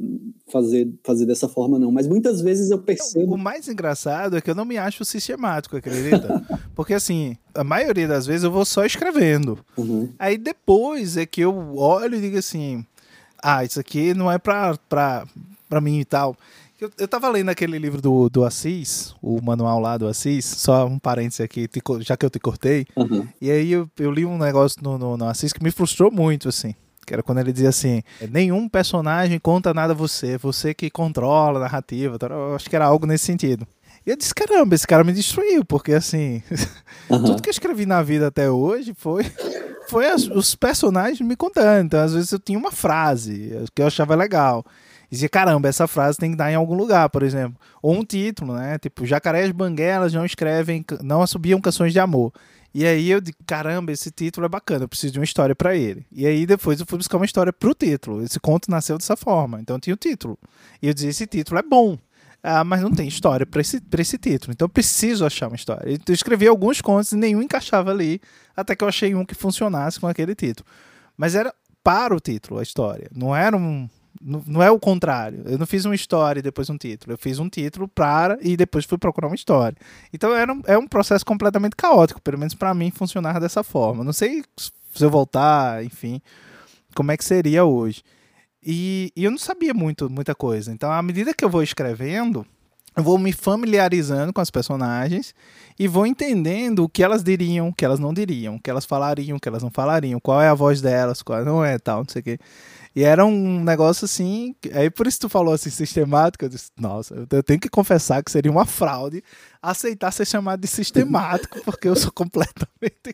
fazer, fazer dessa forma, não. Mas muitas vezes eu percebo. O mais engraçado é que eu não me acho sistemático, acredita? Porque assim, a maioria das vezes eu vou só escrevendo. Uhum. Aí depois é que eu olho e digo assim: ah, isso aqui não é pra, pra, pra mim e tal. Eu, eu tava lendo aquele livro do, do Assis, o manual lá do Assis, só um parênteses aqui, te, já que eu te cortei. Uhum. E aí eu, eu, li um negócio no, no, no Assis que me frustrou muito, assim. Que era quando ele dizia assim: nenhum personagem conta nada a você, você que controla a narrativa. Eu acho que era algo nesse sentido. E eu disse: caramba, esse cara me destruiu, porque assim, uhum. tudo que eu escrevi na vida até hoje foi, foi as, os personagens me contando. Então, às vezes eu tinha uma frase que eu achava legal dizia, caramba, essa frase tem que dar em algum lugar, por exemplo. Ou um título, né? Tipo, jacarés banguelas não escrevem, não assobiam canções de amor. E aí eu digo, caramba, esse título é bacana, eu preciso de uma história para ele. E aí depois eu fui buscar uma história pro título. Esse conto nasceu dessa forma, então tinha o título. E eu dizia, esse título é bom. Ah, mas não tem história para esse, esse título. Então eu preciso achar uma história. Eu escrevi alguns contos e nenhum encaixava ali, até que eu achei um que funcionasse com aquele título. Mas era para o título a história. Não era um, não, é o contrário. Eu não fiz uma história e depois um título. Eu fiz um título para e depois fui procurar uma história. Então era um, é um processo completamente caótico, pelo menos para mim funcionar dessa forma. Não sei se eu voltar, enfim, como é que seria hoje. E, e eu não sabia muito, muita coisa. Então, à medida que eu vou escrevendo, eu vou me familiarizando com as personagens e vou entendendo o que elas diriam, o que elas não diriam, o que elas falariam, o que elas não falariam, qual é a voz delas, qual não é, tal, não sei o quê. E era um negócio assim. Aí por isso tu falou assim, sistemático. Eu disse, nossa, eu tenho que confessar que seria uma fraude aceitar ser chamado de sistemático, porque eu sou completamente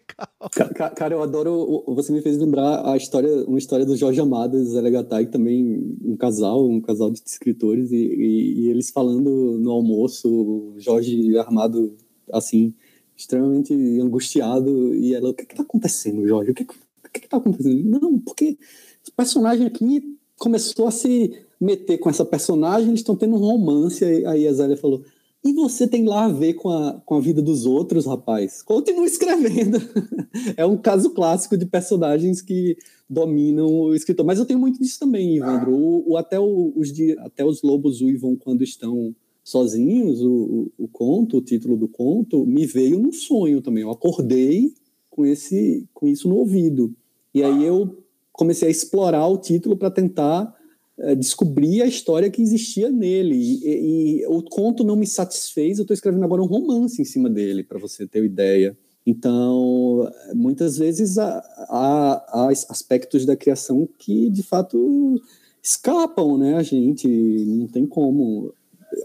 calmo. Cara, eu adoro. Você me fez lembrar a história, uma história do Jorge Amado e Zé Legatay, também um casal, um casal de escritores, e, e, e eles falando no almoço, Jorge armado assim, extremamente angustiado, e ela, o que que tá acontecendo, Jorge? O que, que que tá acontecendo? Não, porque o personagem aqui começou a se meter com essa personagem, eles estão tendo um romance. Aí a Zélia falou: E você tem lá a ver com a, com a vida dos outros, rapaz? Continua escrevendo. é um caso clássico de personagens que dominam o escritor. Mas eu tenho muito disso também, Ivandro. O, o até, o, os, até os lobos uivam quando estão sozinhos, o, o, conto, o título do conto, me veio num sonho também. Eu acordei com, esse, com isso no ouvido. E aí eu comecei a explorar o título para tentar é, descobrir a história que existia nele. E, e o conto não me satisfez, eu estou escrevendo agora um romance em cima dele, para você ter uma ideia. Então, muitas vezes há, há, há, aspectos da criação que, de fato, escapam, né, a gente, não tem como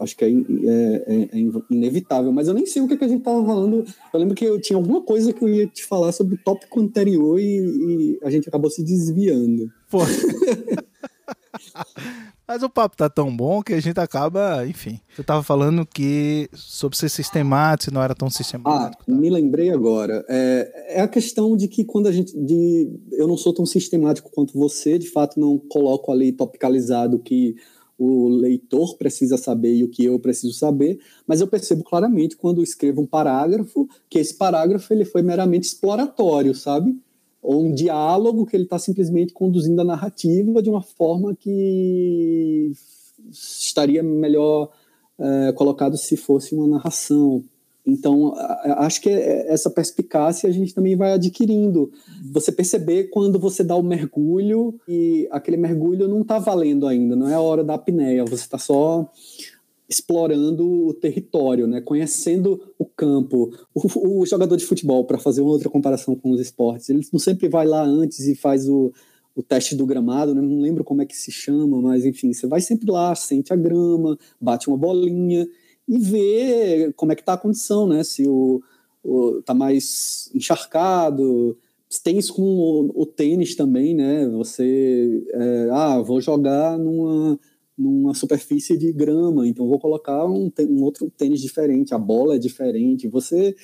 acho que é, é, é, é, inevitável, mas eu nem sei o que, que a gente estava falando. Eu lembro que eu tinha alguma coisa que eu ia te falar sobre o tópico anterior e, e a gente acabou se desviando. Pô. mas o papo tá tão bom que a gente acaba, enfim. Eu tava falando que sobre ser sistemático, não era tão sistemático. Ah, tá? me lembrei agora. É, é a questão de que quando a gente. De, eu não sou tão sistemático quanto você, de fato, não coloco ali topicalizado que o leitor precisa saber e o que eu preciso saber, mas eu percebo claramente quando escrevo um parágrafo que esse parágrafo ele foi meramente exploratório, sabe? Ou um diálogo que ele está simplesmente conduzindo a narrativa de uma forma que estaria melhor é, colocado se fosse uma narração. Então, acho que é, essa perspicácia a gente também vai adquirindo. Você perceber quando você dá o mergulho e aquele mergulho não está valendo ainda, não é a hora da apneia, você está só explorando o território, né? conhecendo o campo. O, o jogador de futebol, para fazer uma outra comparação com os esportes, ele não sempre vai lá antes e faz o, o teste do gramado, né? não lembro como é que se chama, mas enfim, você vai sempre lá, sente a grama, bate uma bolinha e ver como é que está a condição, né? Se o, o tá mais encharcado, tem isso com o, o, tênis também, né? Você, é, ah, vou jogar numa, numa superfície de grama, então vou colocar um, um outro tênis diferente, a bola é diferente. Você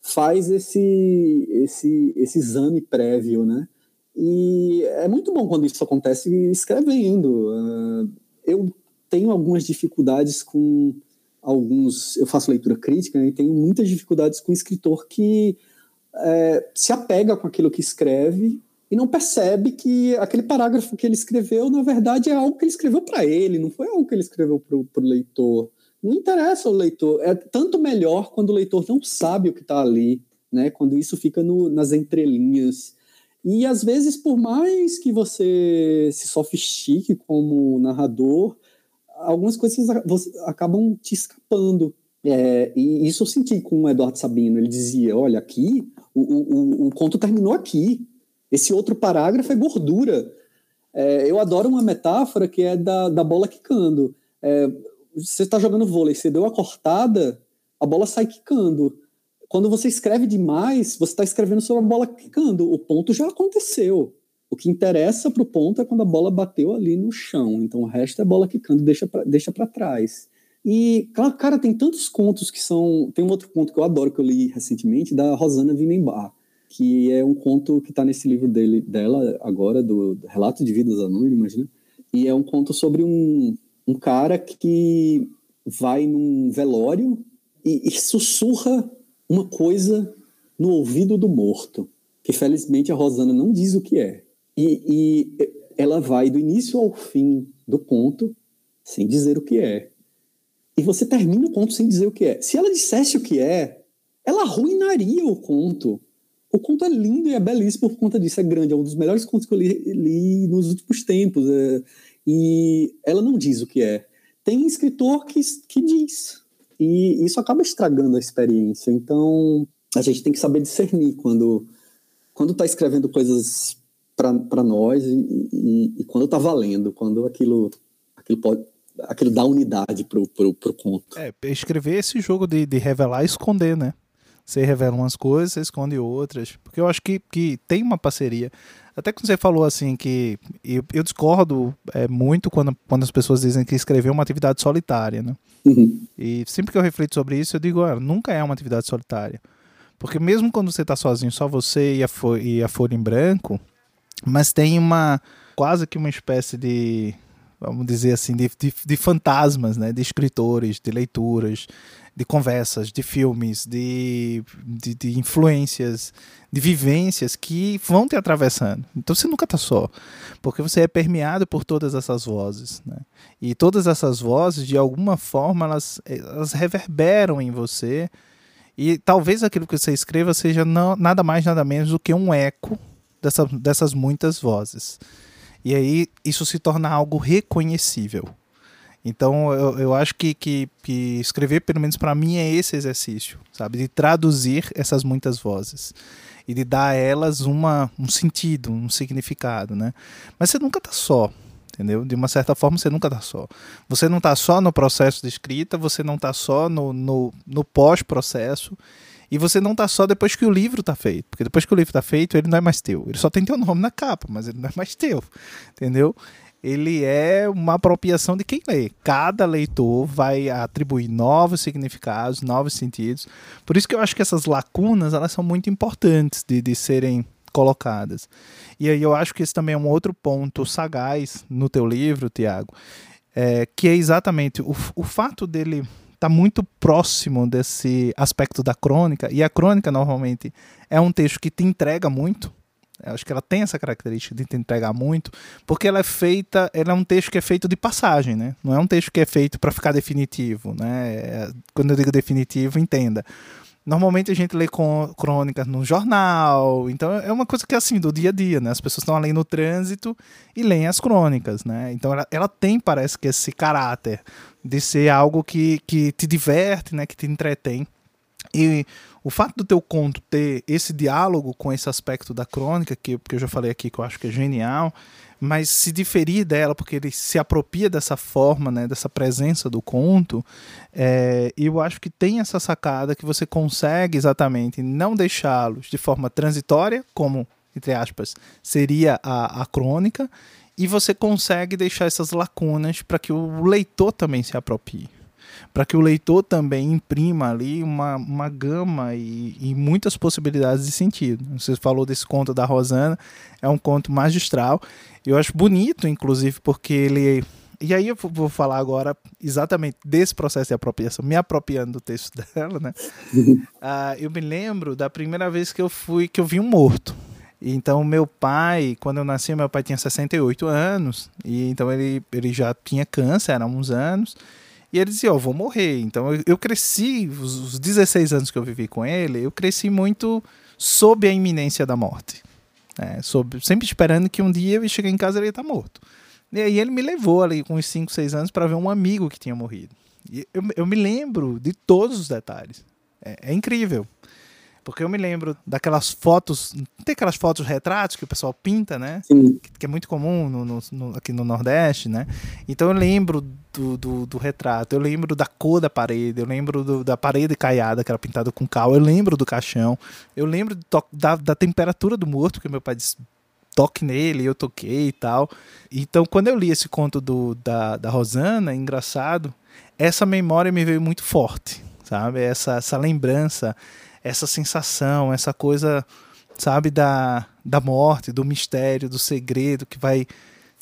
faz esse, esse, esse exame prévio, né? E é muito bom quando isso acontece escrevendo. Uh, eu tenho algumas dificuldades com alguns. Eu faço leitura crítica né, e tenho muitas dificuldades com escritor que é, se apega com aquilo que escreve e não percebe que aquele parágrafo que ele escreveu, na verdade, é algo que ele escreveu para ele, não foi algo que ele escreveu para o leitor. Não interessa o leitor. É tanto melhor quando o leitor não sabe o que está ali, né? quando isso fica no, nas entrelinhas. E às vezes, por mais que você se sofistique como narrador, algumas coisas acabam te escapando. É, e isso eu senti com o Eduardo Sabino. Ele dizia: olha, aqui o, o, o conto terminou aqui. Esse outro parágrafo é gordura. É, eu adoro uma metáfora que é da, da bola quicando. É, você está jogando vôlei, você deu a cortada, a bola sai quicando. Quando você escreve demais, você está escrevendo sobre a bola quicando. O ponto já aconteceu. O que interessa para o ponto é quando a bola bateu ali no chão. Então o resto é bola quicando, deixa para deixa trás. E, cara, tem tantos contos que são. Tem um outro conto que eu adoro, que eu li recentemente, da Rosana Vinenbar, que é um conto que está nesse livro dele, dela agora, do, do Relato de Vidas Anônimas, né? E é um conto sobre um, um cara que vai num velório e, e sussurra uma coisa no ouvido do morto, que felizmente a Rosana não diz o que é. E, e ela vai do início ao fim do conto sem dizer o que é. E você termina o conto sem dizer o que é. Se ela dissesse o que é, ela arruinaria o conto. O conto é lindo e é belíssimo por conta disso. É grande, é um dos melhores contos que eu li, li nos últimos tempos. É, e ela não diz o que é. Tem escritor que, que diz. E isso acaba estragando a experiência. Então, a gente tem que saber discernir quando quando está escrevendo coisas para nós e, e, e, quando tá valendo, quando aquilo, aquilo pode aquilo dá unidade pro, pro, pro conto. É, escrever esse jogo de, de revelar e esconder, né? Você revela umas coisas, você esconde outras. Porque eu acho que, que tem uma parceria. Até quando você falou assim que. Eu, eu discordo é, muito quando, quando as pessoas dizem que escrever é uma atividade solitária, né? Uhum. E sempre que eu reflito sobre isso, eu digo, ah, nunca é uma atividade solitária. Porque mesmo quando você está sozinho, só você e a, e a folha em branco, mas tem uma quase que uma espécie de vamos dizer assim de, de, de, fantasmas né de escritores de leituras de conversas de filmes de, de, de, influências de vivências que vão te atravessando então você nunca está só porque você é permeado por todas essas vozes né? e todas essas vozes de alguma forma elas, elas reverberam em você e talvez aquilo que você escreva seja não, nada mais nada menos do que um eco dessa, dessas muitas vozes. E aí isso se torna algo reconhecível. Então eu, eu acho que, que, que escrever, pelo menos para mim, é esse exercício, sabe? De traduzir essas muitas vozes e de dar a elas uma, um sentido, um significado, né? Mas você nunca está só, entendeu? De uma certa forma você nunca está só. Você não está só no processo de escrita, você não está só no, no, no pós-processo e você não tá só depois que o livro tá feito. Porque depois que o livro tá feito, ele não é mais teu. Ele só tem teu nome na capa, mas ele não é mais teu. Entendeu? Ele é uma apropriação de quem lê. Cada leitor vai atribuir novos significados, novos sentidos. Por isso que eu acho que essas lacunas elas são muito importantes de, de serem colocadas. E aí eu acho que esse também é um outro ponto sagaz no teu livro, Tiago, é, que é exatamente o, o fato dele está muito próximo desse aspecto da crônica, e a crônica normalmente é um texto que te entrega muito, Eu acho que ela tem essa característica de entregar muito, porque ela é feita, ela é um texto que é feito de passagem, né? Não é um texto que é feito para ficar definitivo, né? É, quando eu digo definitivo, entenda. Normalmente a gente lê crônicas no jornal, então é uma coisa que é assim, do dia a dia, né? As pessoas estão ali no trânsito e leem as crônicas, né? Então ela, ela tem, parece que, esse caráter de ser algo que, que te diverte, né? Que te entretém. E o fato do teu conto ter esse diálogo com esse aspecto da crônica, que, que eu já falei aqui que eu acho que é genial, mas se diferir dela, porque ele se apropria dessa forma, né, dessa presença do conto, é, eu acho que tem essa sacada que você consegue exatamente não deixá-los de forma transitória, como, entre aspas, seria a, a crônica, e você consegue deixar essas lacunas para que o leitor também se aproprie para que o leitor também imprima ali uma, uma gama e, e, muitas possibilidades de sentido. Você falou desse conto da Rosana, é um conto magistral. Eu acho bonito, inclusive, porque ele. E aí eu vou falar agora exatamente desse processo de apropriação, me apropriando do texto dela, né? uh, eu me lembro da primeira vez que eu fui, que eu vi um morto. Então, meu pai, quando eu nasci, meu pai tinha 68 anos, e então ele, ele já tinha câncer, há uns anos, e ele dizia, ó, oh, vou morrer. Então eu, eu cresci, os, os 16 anos que eu vivi com ele, eu cresci muito sob a iminência da morte. É, sob, sempre esperando que um dia eu chegar em casa e ele ia estar morto. E aí ele me levou ali com uns 5, 6 anos para ver um amigo que tinha morrido. E eu, eu me lembro de todos os detalhes. É, é incrível. Porque eu me lembro daquelas fotos, tem aquelas fotos retratos que o pessoal pinta, né? Sim. Que, que é muito comum no, no, no, aqui no Nordeste, né? Então eu lembro do, do, do, retrato, eu lembro da cor da parede, eu lembro do, da parede caiada que era pintada com cal, eu lembro do caixão, eu lembro da, da temperatura do morto, que meu pai disse, toque nele, eu toquei e tal. Então, quando eu li esse conto do, da, da Rosana, é engraçado, essa memória me veio muito forte, sabe? Essa, essa lembrança essa sensação, essa coisa, sabe, da, da morte, do mistério, do segredo que vai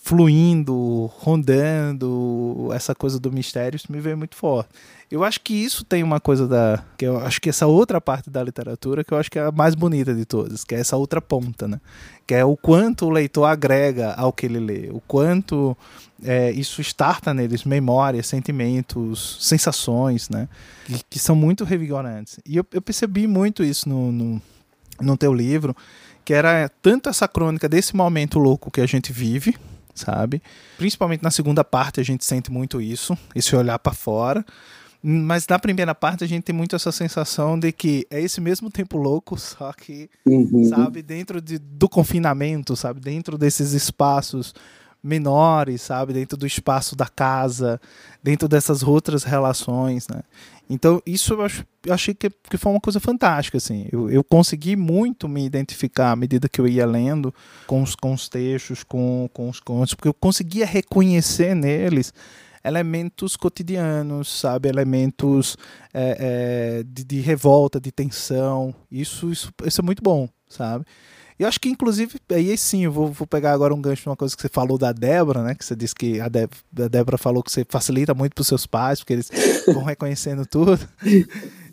fluindo, rondando, essa coisa do mistério, isso me veio muito forte. Eu acho que isso tem uma coisa da. que eu acho que essa outra parte da literatura que eu acho que é a mais bonita de todas, que é essa outra ponta, né? Que é o quanto o leitor agrega ao que ele lê, o quanto é, isso starta neles memórias, sentimentos, sensações, né? Que, que são muito revigorantes. E eu, eu percebi muito isso no, no, no teu livro, que era tanto essa crônica desse momento louco que a gente vive, sabe? Principalmente na segunda parte a gente sente muito isso, esse olhar para fora mas na primeira parte a gente tem muito essa sensação de que é esse mesmo tempo louco, só que, uhum. sabe, dentro de, do confinamento, sabe, dentro desses espaços menores, sabe, dentro do espaço da casa, dentro dessas outras relações, né? Então, isso eu, ach, eu achei que, que foi uma coisa fantástica, assim. Eu, eu consegui muito me identificar à medida que eu ia lendo com os, com os textos, com, com os contos, porque eu conseguia reconhecer neles elementos cotidianos, sabe? Elementos é, é, de, de, revolta, de tensão. Isso, isso, isso é muito bom, sabe? Eu acho que, inclusive, aí sim, eu vou, vou pegar agora um gancho de uma coisa que você falou da Débora, né? Que você disse que a, a Débora falou que você facilita muito para os seus pais, porque eles vão reconhecendo tudo.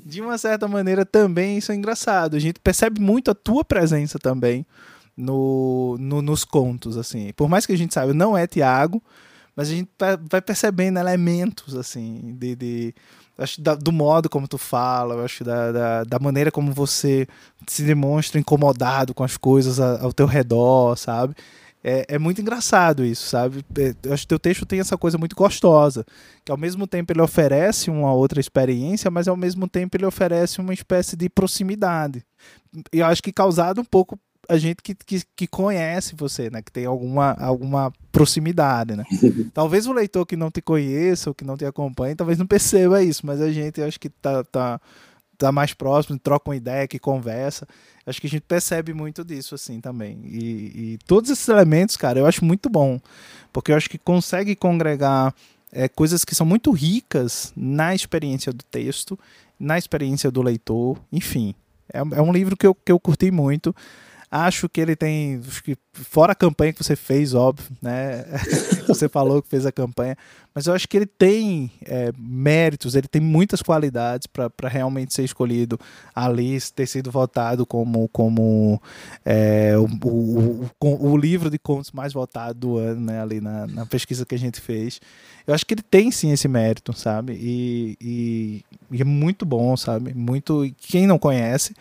De uma certa maneira, também isso é engraçado. A gente percebe muito a tua presença também no, no nos contos, assim. Por mais que a gente saiba, não é Tiago, mas a gente vai percebendo elementos, assim, de, de acho da, do modo como tu fala, eu acho da, da, da, maneira como você se demonstra incomodado com as coisas ao teu redor, sabe? É, é muito engraçado isso, sabe? É, eu acho que teu texto tem essa coisa muito gostosa, que ao mesmo tempo ele oferece uma outra experiência, mas ao mesmo tempo ele oferece uma espécie de proximidade. Eu acho que causado um pouco a gente que, que, que, conhece você, né? Que tem alguma, alguma proximidade, né? talvez o leitor que não te conheça ou que não te acompanhe, talvez não perceba isso, mas a gente acho que tá, tá, tá mais próximo, troca uma ideia, que conversa. Acho que a gente percebe muito disso, assim, também. E, e todos esses elementos, cara, eu acho muito bom, porque eu acho que consegue congregar é, coisas que são muito ricas na experiência do texto, na experiência do leitor, enfim. É, é um livro que eu, que eu curti muito. Acho que ele tem, que fora a campanha que você fez, óbvio, né? você falou que fez a campanha, mas eu acho que ele tem é, méritos, ele tem muitas qualidades para realmente ser escolhido ali, ter sido votado como, como é, o, o, o, o, livro de contos mais votado do ano, né? Ali na, na pesquisa que a gente fez. Eu acho que ele tem sim esse mérito, sabe? E, e, e é muito bom, sabe? Muito. Quem não conhece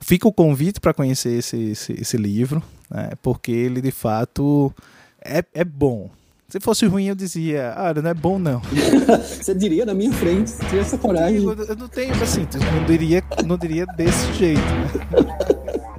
Fica o convite para conhecer esse, esse, esse livro, né, porque ele de fato é, é bom. Se fosse ruim, eu dizia, ah, não é bom não. Você diria na minha frente, tivesse essa coragem. Eu, eu não tenho, assim, não diria, não diria desse jeito. Né?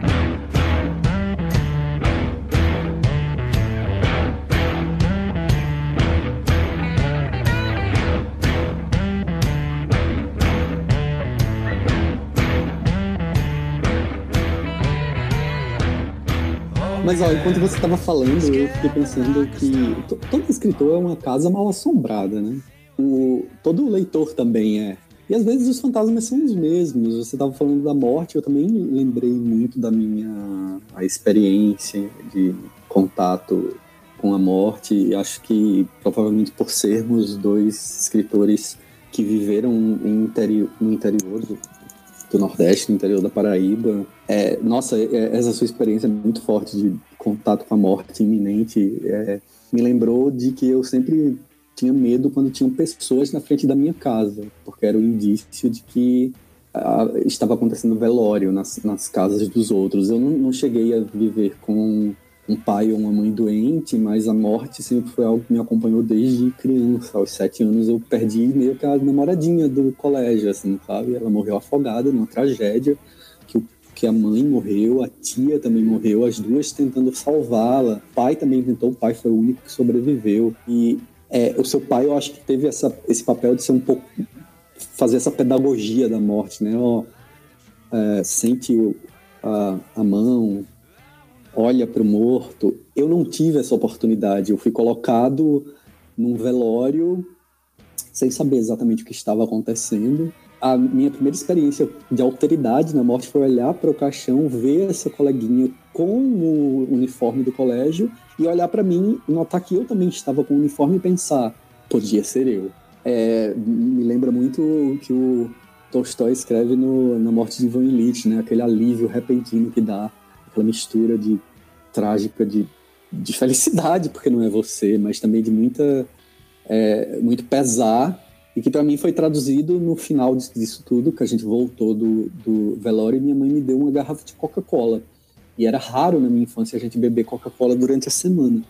Mas ó, enquanto você estava falando, eu fiquei pensando que todo escritor é uma casa mal assombrada, né? O, todo leitor também é. E às vezes os fantasmas são os mesmos. Você estava falando da morte, eu também lembrei muito da minha a experiência de contato com a morte. E acho que provavelmente por sermos dois escritores que viveram em interior, no interior do, Nordeste, no interior da Paraíba. É, nossa, é, essa sua experiência é muito forte de contato com a morte iminente é, me lembrou de que eu sempre tinha medo quando tinham pessoas na frente da minha casa, porque era o um indício de que estava acontecendo velório nas, nas casas dos outros. Eu não, não cheguei a viver com um pai ou uma mãe doente, mas a morte sempre foi algo que me acompanhou desde criança. Aos sete anos eu perdi meio que a namoradinha do colégio, assim, sabe? Ela morreu afogada numa tragédia, que, o, que a mãe morreu, a tia também morreu, as duas tentando salvá-la. O pai também tentou, o pai foi o único que sobreviveu. E é, o seu pai, eu acho que teve essa, esse papel de ser um pouco... fazer essa pedagogia da morte, né? Ó, é, sente a, a mão, olha para o morto. Eu não tive essa oportunidade. Eu fui colocado num velório sem saber exatamente o que estava acontecendo. A minha primeira experiência de alteridade na morte foi olhar para o caixão, ver essa coleguinha com o uniforme do colégio e olhar para mim, notar que eu também estava com o uniforme e pensar, podia ser eu. É, me lembra muito o que o Tolstói escreve no, na Morte de Ivan Illich, né? Aquele alívio repentino que dá aquela mistura de trágica de, de felicidade, porque não é você, mas também de muita é, muito pesar e que para mim foi traduzido no final disso tudo, que a gente voltou do, do velório e minha mãe me deu uma garrafa de Coca-Cola. E era raro na minha infância a gente beber Coca-Cola durante a semana.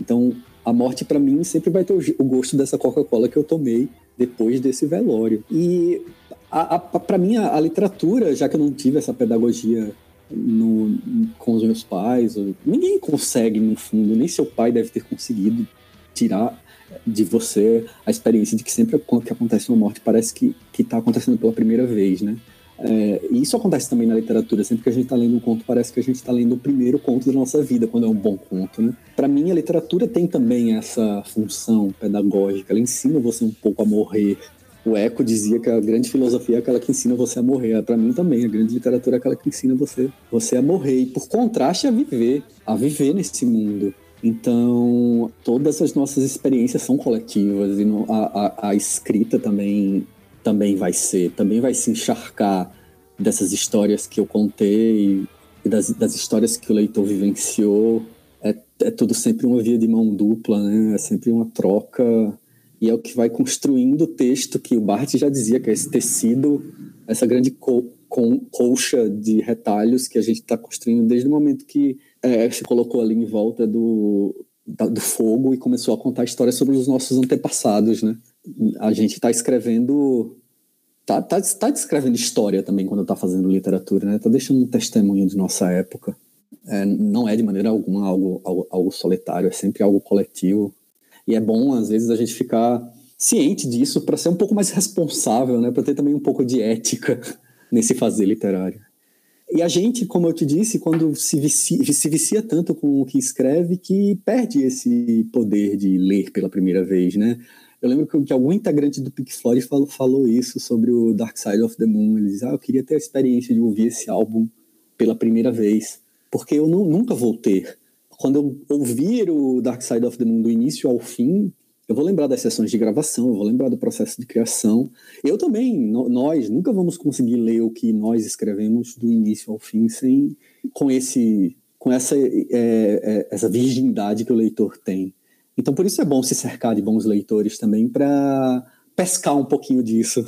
Então, a morte para mim sempre vai ter o gosto dessa Coca-Cola que eu tomei depois desse velório. E para mim a, a, literatura, já que eu não tive essa pedagogia no, com os meus pais. Ninguém consegue, no fundo, nem seu pai deve ter conseguido tirar de você a experiência de que sempre que acontece uma morte parece que está acontecendo pela primeira vez, né? É, e isso acontece também na literatura. Sempre que a gente está lendo um conto, parece que a gente está lendo o primeiro conto da nossa vida, quando é um bom conto, né? Para mim, a literatura tem também essa função pedagógica. Ela ensina você um pouco a morrer, o Eco dizia que a grande filosofia é aquela que ensina você a morrer. Para mim também, a grande literatura é aquela que ensina você, você a morrer. E por contraste, a viver, a viver nesse mundo. Então, todas as nossas experiências são coletivas e a, a, a, escrita também, também vai ser, também vai se encharcar dessas histórias que eu contei e das, das histórias que o leitor vivenciou. É, é tudo sempre uma via de mão dupla, né? É sempre uma troca e é o que vai construindo o texto que o Barthes já dizia, que é esse tecido, essa grande co com, colcha de retalhos que a gente está construindo desde o momento que é, se colocou ali em volta do, da, do fogo e começou a contar histórias sobre os nossos antepassados, né? A gente está escrevendo tá, tá, tá descrevendo história também quando está fazendo literatura, né? Tá deixando um testemunho de nossa época. É, não é de maneira alguma algo, algo, algo solitário, é sempre algo coletivo. E é bom, às vezes, a gente ficar ciente disso para ser um pouco mais responsável, né? Para ter também um pouco de ética nesse fazer literário. E a gente, como eu te disse, quando se vicia, se vicia tanto com o que escreve que perde esse poder de ler pela primeira vez, né? Eu lembro que, que algum integrante do Pink Floyd falou, falou, isso sobre o Dark Side of the Moon. Ele diz, ah, eu queria ter a experiência de ouvir esse álbum pela primeira vez. porque eu não, nunca vou ter. Quando eu ouvir o Dark Side of the Moon do início ao fim, eu vou lembrar das sessões de gravação, eu vou lembrar do processo de criação. Eu também, no, nós nunca vamos conseguir ler o que nós escrevemos do início ao fim sem com esse com essa é, é, essa virgindade que o leitor tem. Então por isso é bom se cercar de bons leitores também para pescar um pouquinho disso.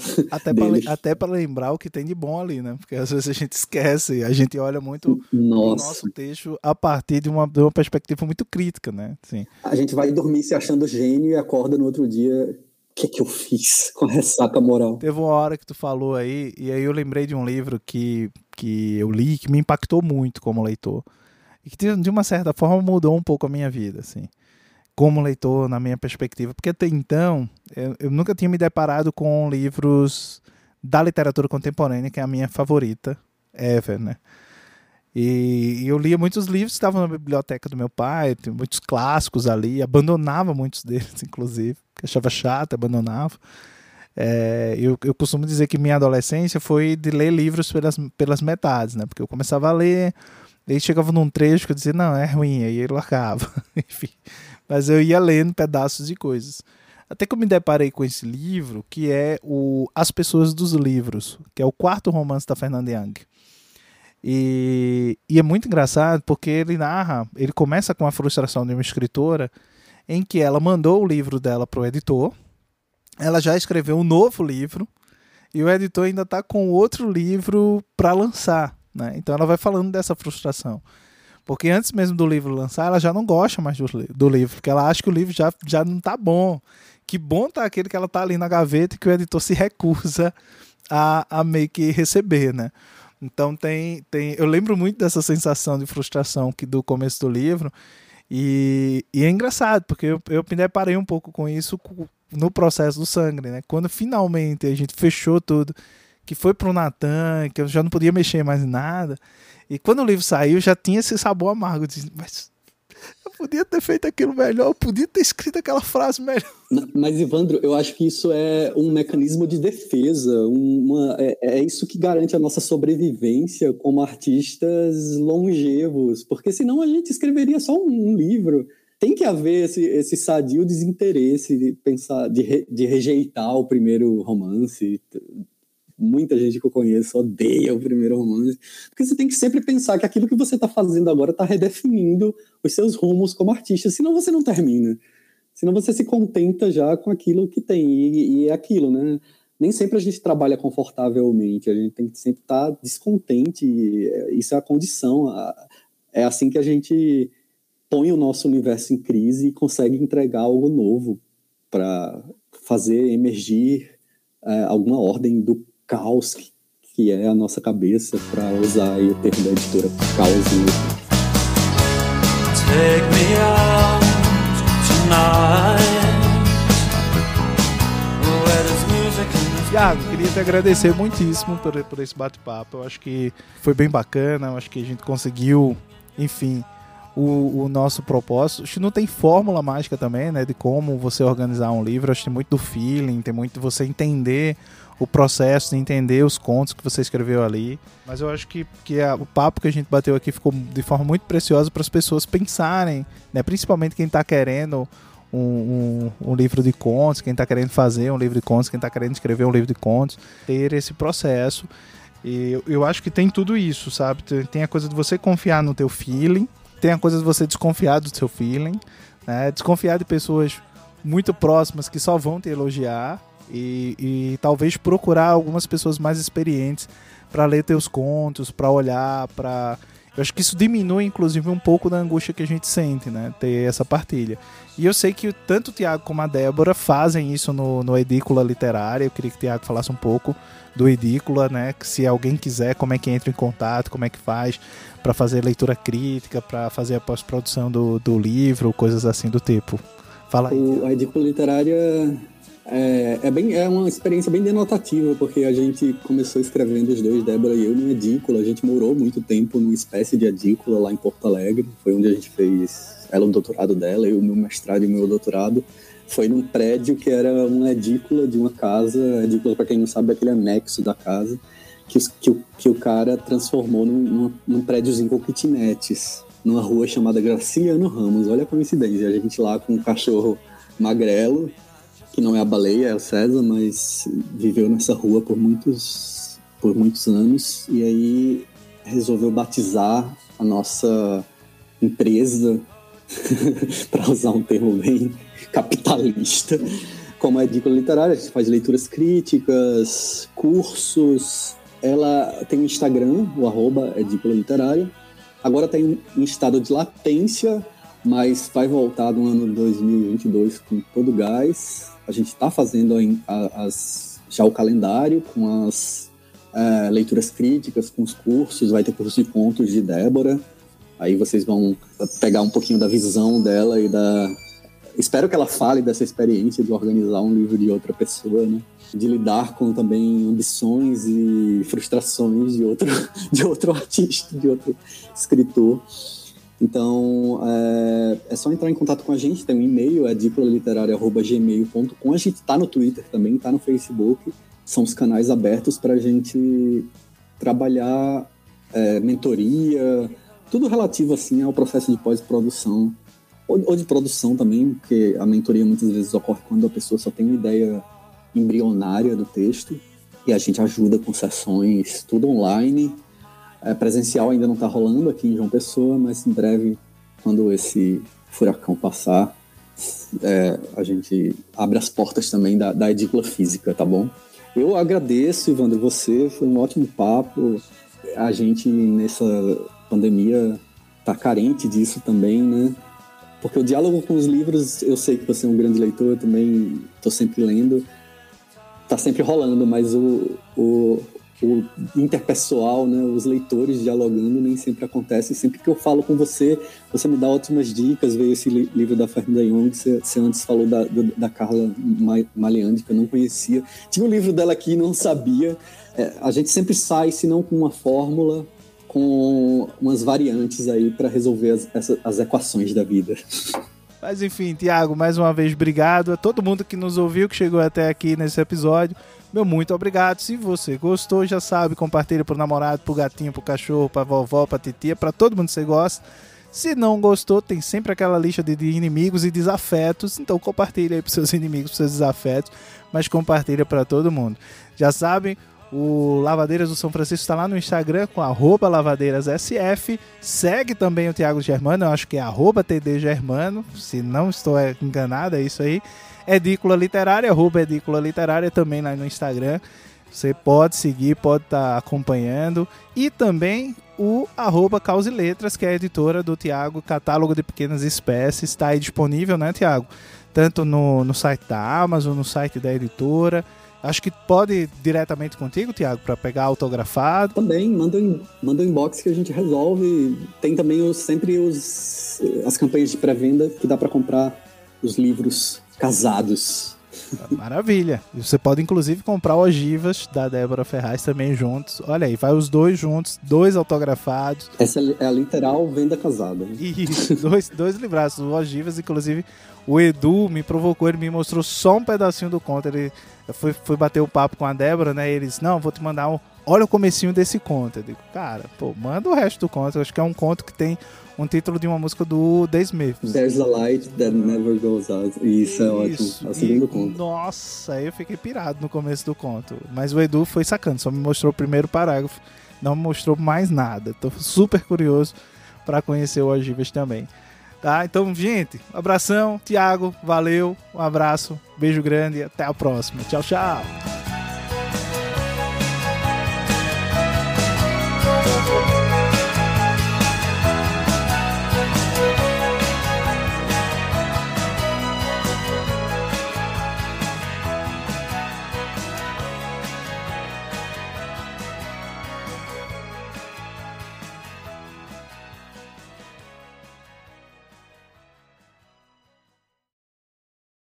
Até para lembrar o que tem de bom ali, né? Porque às vezes a gente esquece, a gente olha muito Nossa. o nosso texto a partir de uma, de uma perspectiva muito crítica, né? Sim. A gente vai dormir se achando gênio e acorda no outro dia. O que é que eu fiz com ressaca moral? Teve uma hora que tu falou aí, e aí eu lembrei de um livro que, que eu li que me impactou muito como leitor. E que de uma certa forma mudou um pouco a minha vida, assim como leitor, na minha perspectiva, porque até então eu, eu, nunca tinha me deparado com livros da literatura contemporânea, que é a minha favorita ever, né? E, eu lia muitos livros que estavam na biblioteca do meu pai, muitos clássicos ali, abandonava muitos deles, inclusive, porque achava chato, abandonava. É, eu, eu costumo dizer que minha adolescência foi de ler livros pelas, pelas metades, né? Porque eu começava a ler, aí chegava num trecho que eu dizia, não, é ruim, aí ele largava. Enfim, mas eu ia lendo pedaços de coisas. Até que eu me deparei com esse livro, que é o As Pessoas dos Livros, que é o quarto romance da Fernanda Young. E, e é muito engraçado porque ele narra, ele começa com a frustração de uma escritora em que ela mandou o livro dela para o editor, ela já escreveu um novo livro e o editor ainda está com outro livro para lançar. Né? Então ela vai falando dessa frustração. Porque antes mesmo do livro lançar, ela já não gosta mais do, do livro, porque ela acha que o livro já, já não tá bom. Que bom tá aquele que ela tá ali na gaveta e que o editor se recusa a, a meio que receber, né? Então tem, tem. Eu lembro muito dessa sensação de frustração que do começo do livro. E, e é engraçado, porque eu, eu me deparei um pouco com isso no processo do sangue, né? Quando finalmente a gente fechou tudo, que foi pro Natan, que eu já não podia mexer mais em nada. E quando o livro saiu, já tinha esse sabor amargo. De, mas eu podia ter feito aquilo melhor, eu podia ter escrito aquela frase melhor. Mas, Ivandro, eu acho que isso é um mecanismo de defesa. Uma, é, é isso que garante a nossa sobrevivência como artistas longevos. Porque senão a gente escreveria só um, um livro tem que haver esse, esse sadio desinteresse de pensar, de, re, de rejeitar o primeiro romance, muita gente que eu conheço odeia o primeiro romance, porque você tem que sempre pensar que aquilo que você está fazendo agora está redefinindo os seus rumos como artista, senão você não termina. Senão você se contenta já com aquilo que tem, e, e é aquilo, né? Nem sempre a gente trabalha confortavelmente, a gente tem que sempre estar tá descontente, isso é a condição, é assim que a gente põe o nosso universo em crise e consegue entregar algo novo para fazer emergir é, alguma ordem do caos que é a nossa cabeça, para usar aí o termo da editora caos mesmo. Take me out tonight. Tiago, queria te agradecer muitíssimo por, por esse bate-papo. Eu acho que foi bem bacana, eu acho que a gente conseguiu, enfim, o, o, nosso propósito. Acho que não tem fórmula mágica também, né? De como você organizar um livro. Acho que tem muito do feeling, tem muito de você entender o processo de entender os contos que você escreveu ali. Mas eu acho que, que a, o papo que a gente bateu aqui ficou de forma muito preciosa para as pessoas pensarem, né? principalmente quem está querendo um, um, um, livro de contos, quem está querendo fazer um livro de contos, quem está querendo escrever um livro de contos, ter esse processo. E eu, eu acho que tem tudo isso, sabe? Tem a coisa de você confiar no teu feeling, tem a coisa de você desconfiar do seu feeling, né? desconfiar de pessoas muito próximas que só vão te elogiar e, e talvez procurar algumas pessoas mais experientes para ler teus contos, para olhar, para eu acho que isso diminui, inclusive, um pouco da angústia que a gente sente, né? Ter essa partilha. E eu sei que tanto o Tiago como a Débora fazem isso no, no Edícula Literária. Eu queria que o Tiago falasse um pouco do Edícula, né? Se alguém quiser, como é que entra em contato, como é que faz para fazer leitura crítica, para fazer a pós-produção do, do livro, coisas assim do tipo. Fala aí. O, a Edícula Literária é, é, bem, é uma experiência bem denotativa, porque a gente começou escrevendo os dois, Débora e eu, no edícula. A gente morou muito tempo numa espécie de edícula lá em Porto Alegre. Foi onde a gente fez ela o doutorado dela, eu o meu mestrado e o meu doutorado. Foi num prédio que era uma edícula de uma casa. Edícula, para quem não sabe, é aquele anexo da casa. que, que, que o cara transformou num, num, num prédiozinho com kitnetes, numa rua chamada Graciliano Ramos. Olha a coincidência, a gente lá com um cachorro magrelo, que não é a baleia, é o César, mas viveu nessa rua por muitos, por muitos anos, e aí resolveu batizar a nossa empresa, para usar um termo bem capitalista, como a Edícula Literária. A gente faz leituras críticas, cursos. Ela tem um Instagram, o arroba Edícula Literária. Agora tem tá em estado de latência, mas vai voltar no ano 2022 com todo gás. A gente está fazendo as, já o calendário com as é, leituras críticas, com os cursos, vai ter curso de contos de Débora. Aí vocês vão pegar um pouquinho da visão dela e da. Espero que ela fale dessa experiência de organizar um livro de outra pessoa, né? De lidar com também ambições e frustrações de outro, de outro artista, de outro escritor. Então, é, é, só entrar em contato com a gente, tem um e-mail, é diploliterária.gmail.com. A gente está no Twitter também, está no Facebook. São os canais abertos para a gente trabalhar é, mentoria, tudo relativo assim ao processo de pós-produção ou, ou, de produção também, porque a mentoria muitas vezes ocorre quando a pessoa só tem uma ideia embrionária do texto e a gente ajuda com sessões tudo online. É, presencial ainda não está rolando aqui em João Pessoa, mas em breve, quando esse furacão passar, é, a gente abre as portas também da, da edícula física, tá bom? Eu agradeço, Ivandro, você, foi um ótimo papo. A gente, nessa pandemia, tá carente disso também, né? Porque o diálogo com os livros, eu sei que você é um grande leitor, eu também estou sempre lendo, tá sempre rolando, mas o, o, o interpessoal, né, os leitores dialogando nem sempre acontece. Sempre que eu falo com você, você me dá ótimas dicas. Veio esse li livro da Fernanda Young, você, você antes falou da, da Carla Maleandi, que eu não conhecia. Tinha o um livro dela aqui não sabia. É, a gente sempre sai, se não com uma fórmula, com umas variantes aí para resolver as, as, as equações da vida. Mas enfim, Tiago, mais uma vez obrigado a todo mundo que nos ouviu, que chegou até aqui nesse episódio. Meu muito obrigado. Se você gostou, já sabe, compartilha pro namorado, pro gatinho, pro cachorro, pra vovó, pra titia, pra todo mundo que você gosta. Se não gostou, tem sempre aquela lista de, inimigos e desafetos, então compartilha aí pros seus inimigos, pros seus desafetos, mas compartilha para todo mundo. Já sabem, o Lavadeiras do São Francisco está lá no Instagram com arroba lavadeirassf. Segue também o Thiago Germano, eu acho que é arroba tdgermano, se não estou enganado, é isso aí. Edícula Literária, arroba Edícula Literária também lá no Instagram. Você pode seguir, pode estar tá acompanhando. E também o arroba Cause Letras, que é a editora do Tiago, Catálogo de Pequenas Espécies. Está aí disponível, né, Tiago? Tanto no, no site da Amazon, no site da editora. Acho que pode ir diretamente contigo, Tiago, para pegar autografado. Também, manda, manda um inbox que a gente resolve. Tem também os, sempre os, as campanhas de pré-venda que dá para comprar os livros casados. Maravilha. E você pode inclusive comprar ogivas da Débora Ferraz também juntos. Olha aí, vai os dois juntos, dois autografados. Essa é a literal venda casada. Isso, dois, dois livraços, ogivas, inclusive o Edu me provocou, ele me mostrou só um pedacinho do conto. Ele foi, foi bater o papo com a Débora, né? E eles, não, vou te mandar um. Olha o comecinho desse conto. Eu digo, cara, pô, manda o resto do conto. Eu acho que é um conto que tem um título de uma música do The Smiths. There's a light that never goes out. Isso, é ótimo. É o segundo e, conto. Nossa, eu fiquei pirado no começo do conto. Mas o Edu foi sacando, só me mostrou o primeiro parágrafo, não me mostrou mais nada. Tô super curioso para conhecer o Ogivas também. Tá? Então, gente, um abração. Tiago, valeu. Um abraço. Beijo grande. Até a próxima. Tchau, tchau.